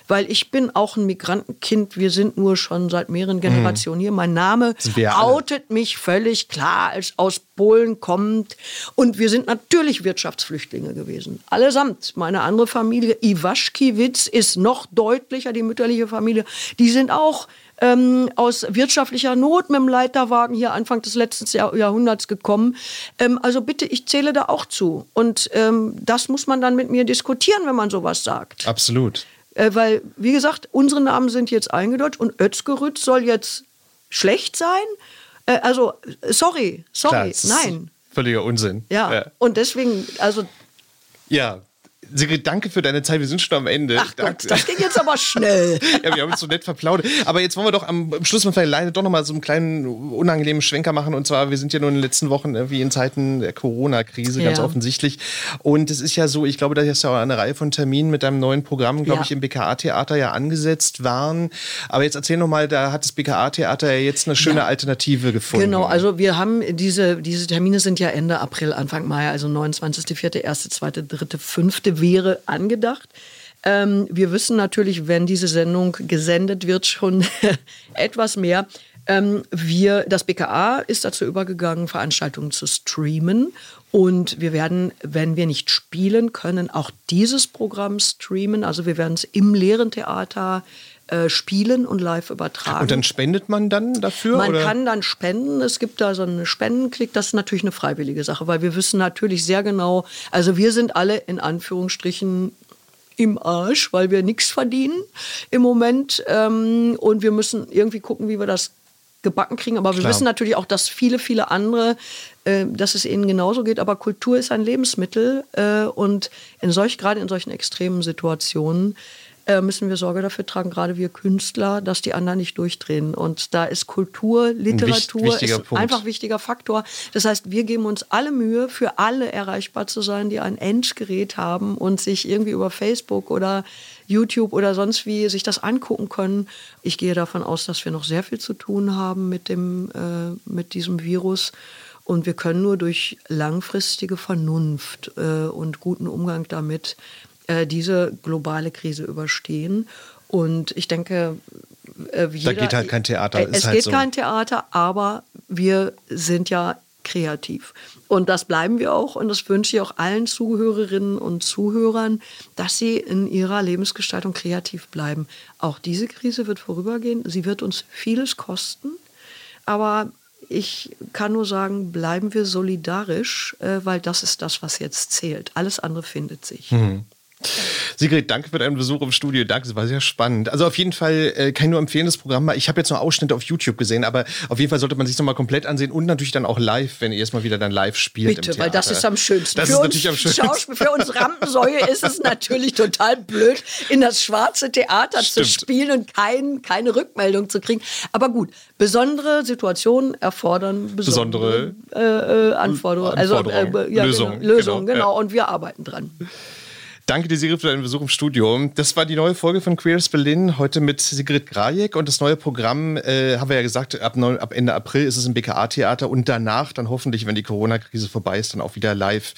Weil ich bin auch ein Migrantenkind. Wir sind nur schon seit mehreren Generationen mhm. hier. Mein Name outet mich völlig klar als aus Polen kommt. Und wir sind natürlich Wirtschaftsflüchtlinge gewesen. Allesamt. Meine andere Familie, Iwaschkiewicz, ist noch deutlicher, die mütterliche Familie. Die sind auch ähm, aus wirtschaftlicher Not mit dem Leiterwagen hier Anfang des letzten Jahr Jahrhunderts gekommen. Ähm, also bitte, ich zähle da auch zu. Und ähm, das muss man dann mit mir diskutieren, wenn man sowas sagt. Absolut. Äh, weil, wie gesagt, unsere Namen sind jetzt eingedeutscht und Özgerüt soll jetzt schlecht sein. Äh, also, sorry, sorry, Klar, nein. Völliger Unsinn. Ja. ja. Und deswegen, also. Ja, Sigrid, danke für deine Zeit. Wir sind schon am Ende. Ach Gott, das ging jetzt aber schnell. ja, wir haben uns so nett verplaudert. Aber jetzt wollen wir doch am Schluss mal vielleicht leider doch noch mal so einen kleinen unangenehmen Schwenker machen. Und zwar, wir sind ja nur in den letzten Wochen wie in Zeiten der Corona-Krise, ganz ja. offensichtlich. Und es ist ja so, ich glaube, da ist ja auch eine Reihe von Terminen mit deinem neuen Programm, glaube ja. ich, im BKA-Theater ja angesetzt waren. Aber jetzt erzähl noch mal, da hat das BKA-Theater ja jetzt eine schöne ja. Alternative gefunden. Genau, also wir haben diese, diese Termine sind ja Ende April, Anfang Mai, also 29.4., 1., 2., 3., 5 wäre angedacht. Ähm, wir wissen natürlich, wenn diese Sendung gesendet wird, schon etwas mehr. Ähm, wir, das BKA ist dazu übergegangen, Veranstaltungen zu streamen. Und wir werden, wenn wir nicht spielen können, auch dieses Programm streamen. Also wir werden es im leeren Theater äh, spielen und live übertragen. Und dann spendet man dann dafür? Man oder? kann dann spenden. Es gibt da so einen Spendenklick. Das ist natürlich eine freiwillige Sache, weil wir wissen natürlich sehr genau, also wir sind alle in Anführungsstrichen im Arsch, weil wir nichts verdienen im Moment. Ähm, und wir müssen irgendwie gucken, wie wir das gebacken kriegen. Aber wir Klar. wissen natürlich auch, dass viele, viele andere, äh, dass es ihnen genauso geht. Aber Kultur ist ein Lebensmittel. Äh, und in solch, gerade in solchen extremen Situationen äh, müssen wir Sorge dafür tragen, gerade wir Künstler, dass die anderen nicht durchdrehen. Und da ist Kultur, Literatur Wicht, ist Punkt. einfach wichtiger Faktor. Das heißt, wir geben uns alle Mühe, für alle erreichbar zu sein, die ein Endgerät haben und sich irgendwie über Facebook oder YouTube oder sonst wie sich das angucken können. Ich gehe davon aus, dass wir noch sehr viel zu tun haben mit, dem, äh, mit diesem Virus. Und wir können nur durch langfristige Vernunft äh, und guten Umgang damit äh, diese globale Krise überstehen. Und ich denke, äh, jeder, da geht halt kein Theater. Äh, es halt geht so. kein Theater, aber wir sind ja kreativ. Und das bleiben wir auch. Und das wünsche ich auch allen Zuhörerinnen und Zuhörern, dass sie in ihrer Lebensgestaltung kreativ bleiben. Auch diese Krise wird vorübergehen. Sie wird uns vieles kosten. Aber ich kann nur sagen, bleiben wir solidarisch, äh, weil das ist das, was jetzt zählt. Alles andere findet sich. Mhm. Sigrid, danke für deinen Besuch im Studio. Danke, das war sehr spannend. Also auf jeden Fall äh, kann ich nur empfehlen, das Programm. Ich habe jetzt nur Ausschnitte auf YouTube gesehen, aber auf jeden Fall sollte man sich nochmal komplett ansehen und natürlich dann auch live, wenn ihr erstmal wieder dann live spielt. Bitte, weil das ist am schönsten. Das für ist uns natürlich am schönsten. Schauspiel, für uns Rampensäue ist es natürlich total blöd, in das schwarze Theater Stimmt. zu spielen und kein, keine Rückmeldung zu kriegen. Aber gut, besondere Situationen erfordern besondere, äh, äh, Anforderungen. Also, äh, Lösungen, Genau, Lösungen, genau, genau. Und wir arbeiten dran. Danke dir, Sigrid, für deinen Besuch im Studio. Das war die neue Folge von Queers Berlin, heute mit Sigrid Grajek. Und das neue Programm, äh, haben wir ja gesagt, ab, neun- ab Ende April ist es im BKA-Theater und danach dann hoffentlich, wenn die Corona-Krise vorbei ist, dann auch wieder live.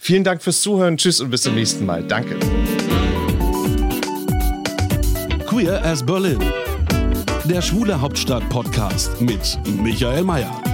Vielen Dank fürs Zuhören. Tschüss und bis zum nächsten Mal. Danke. Queer as Berlin. Der Schwule Hauptstadt Podcast mit Michael Mayer.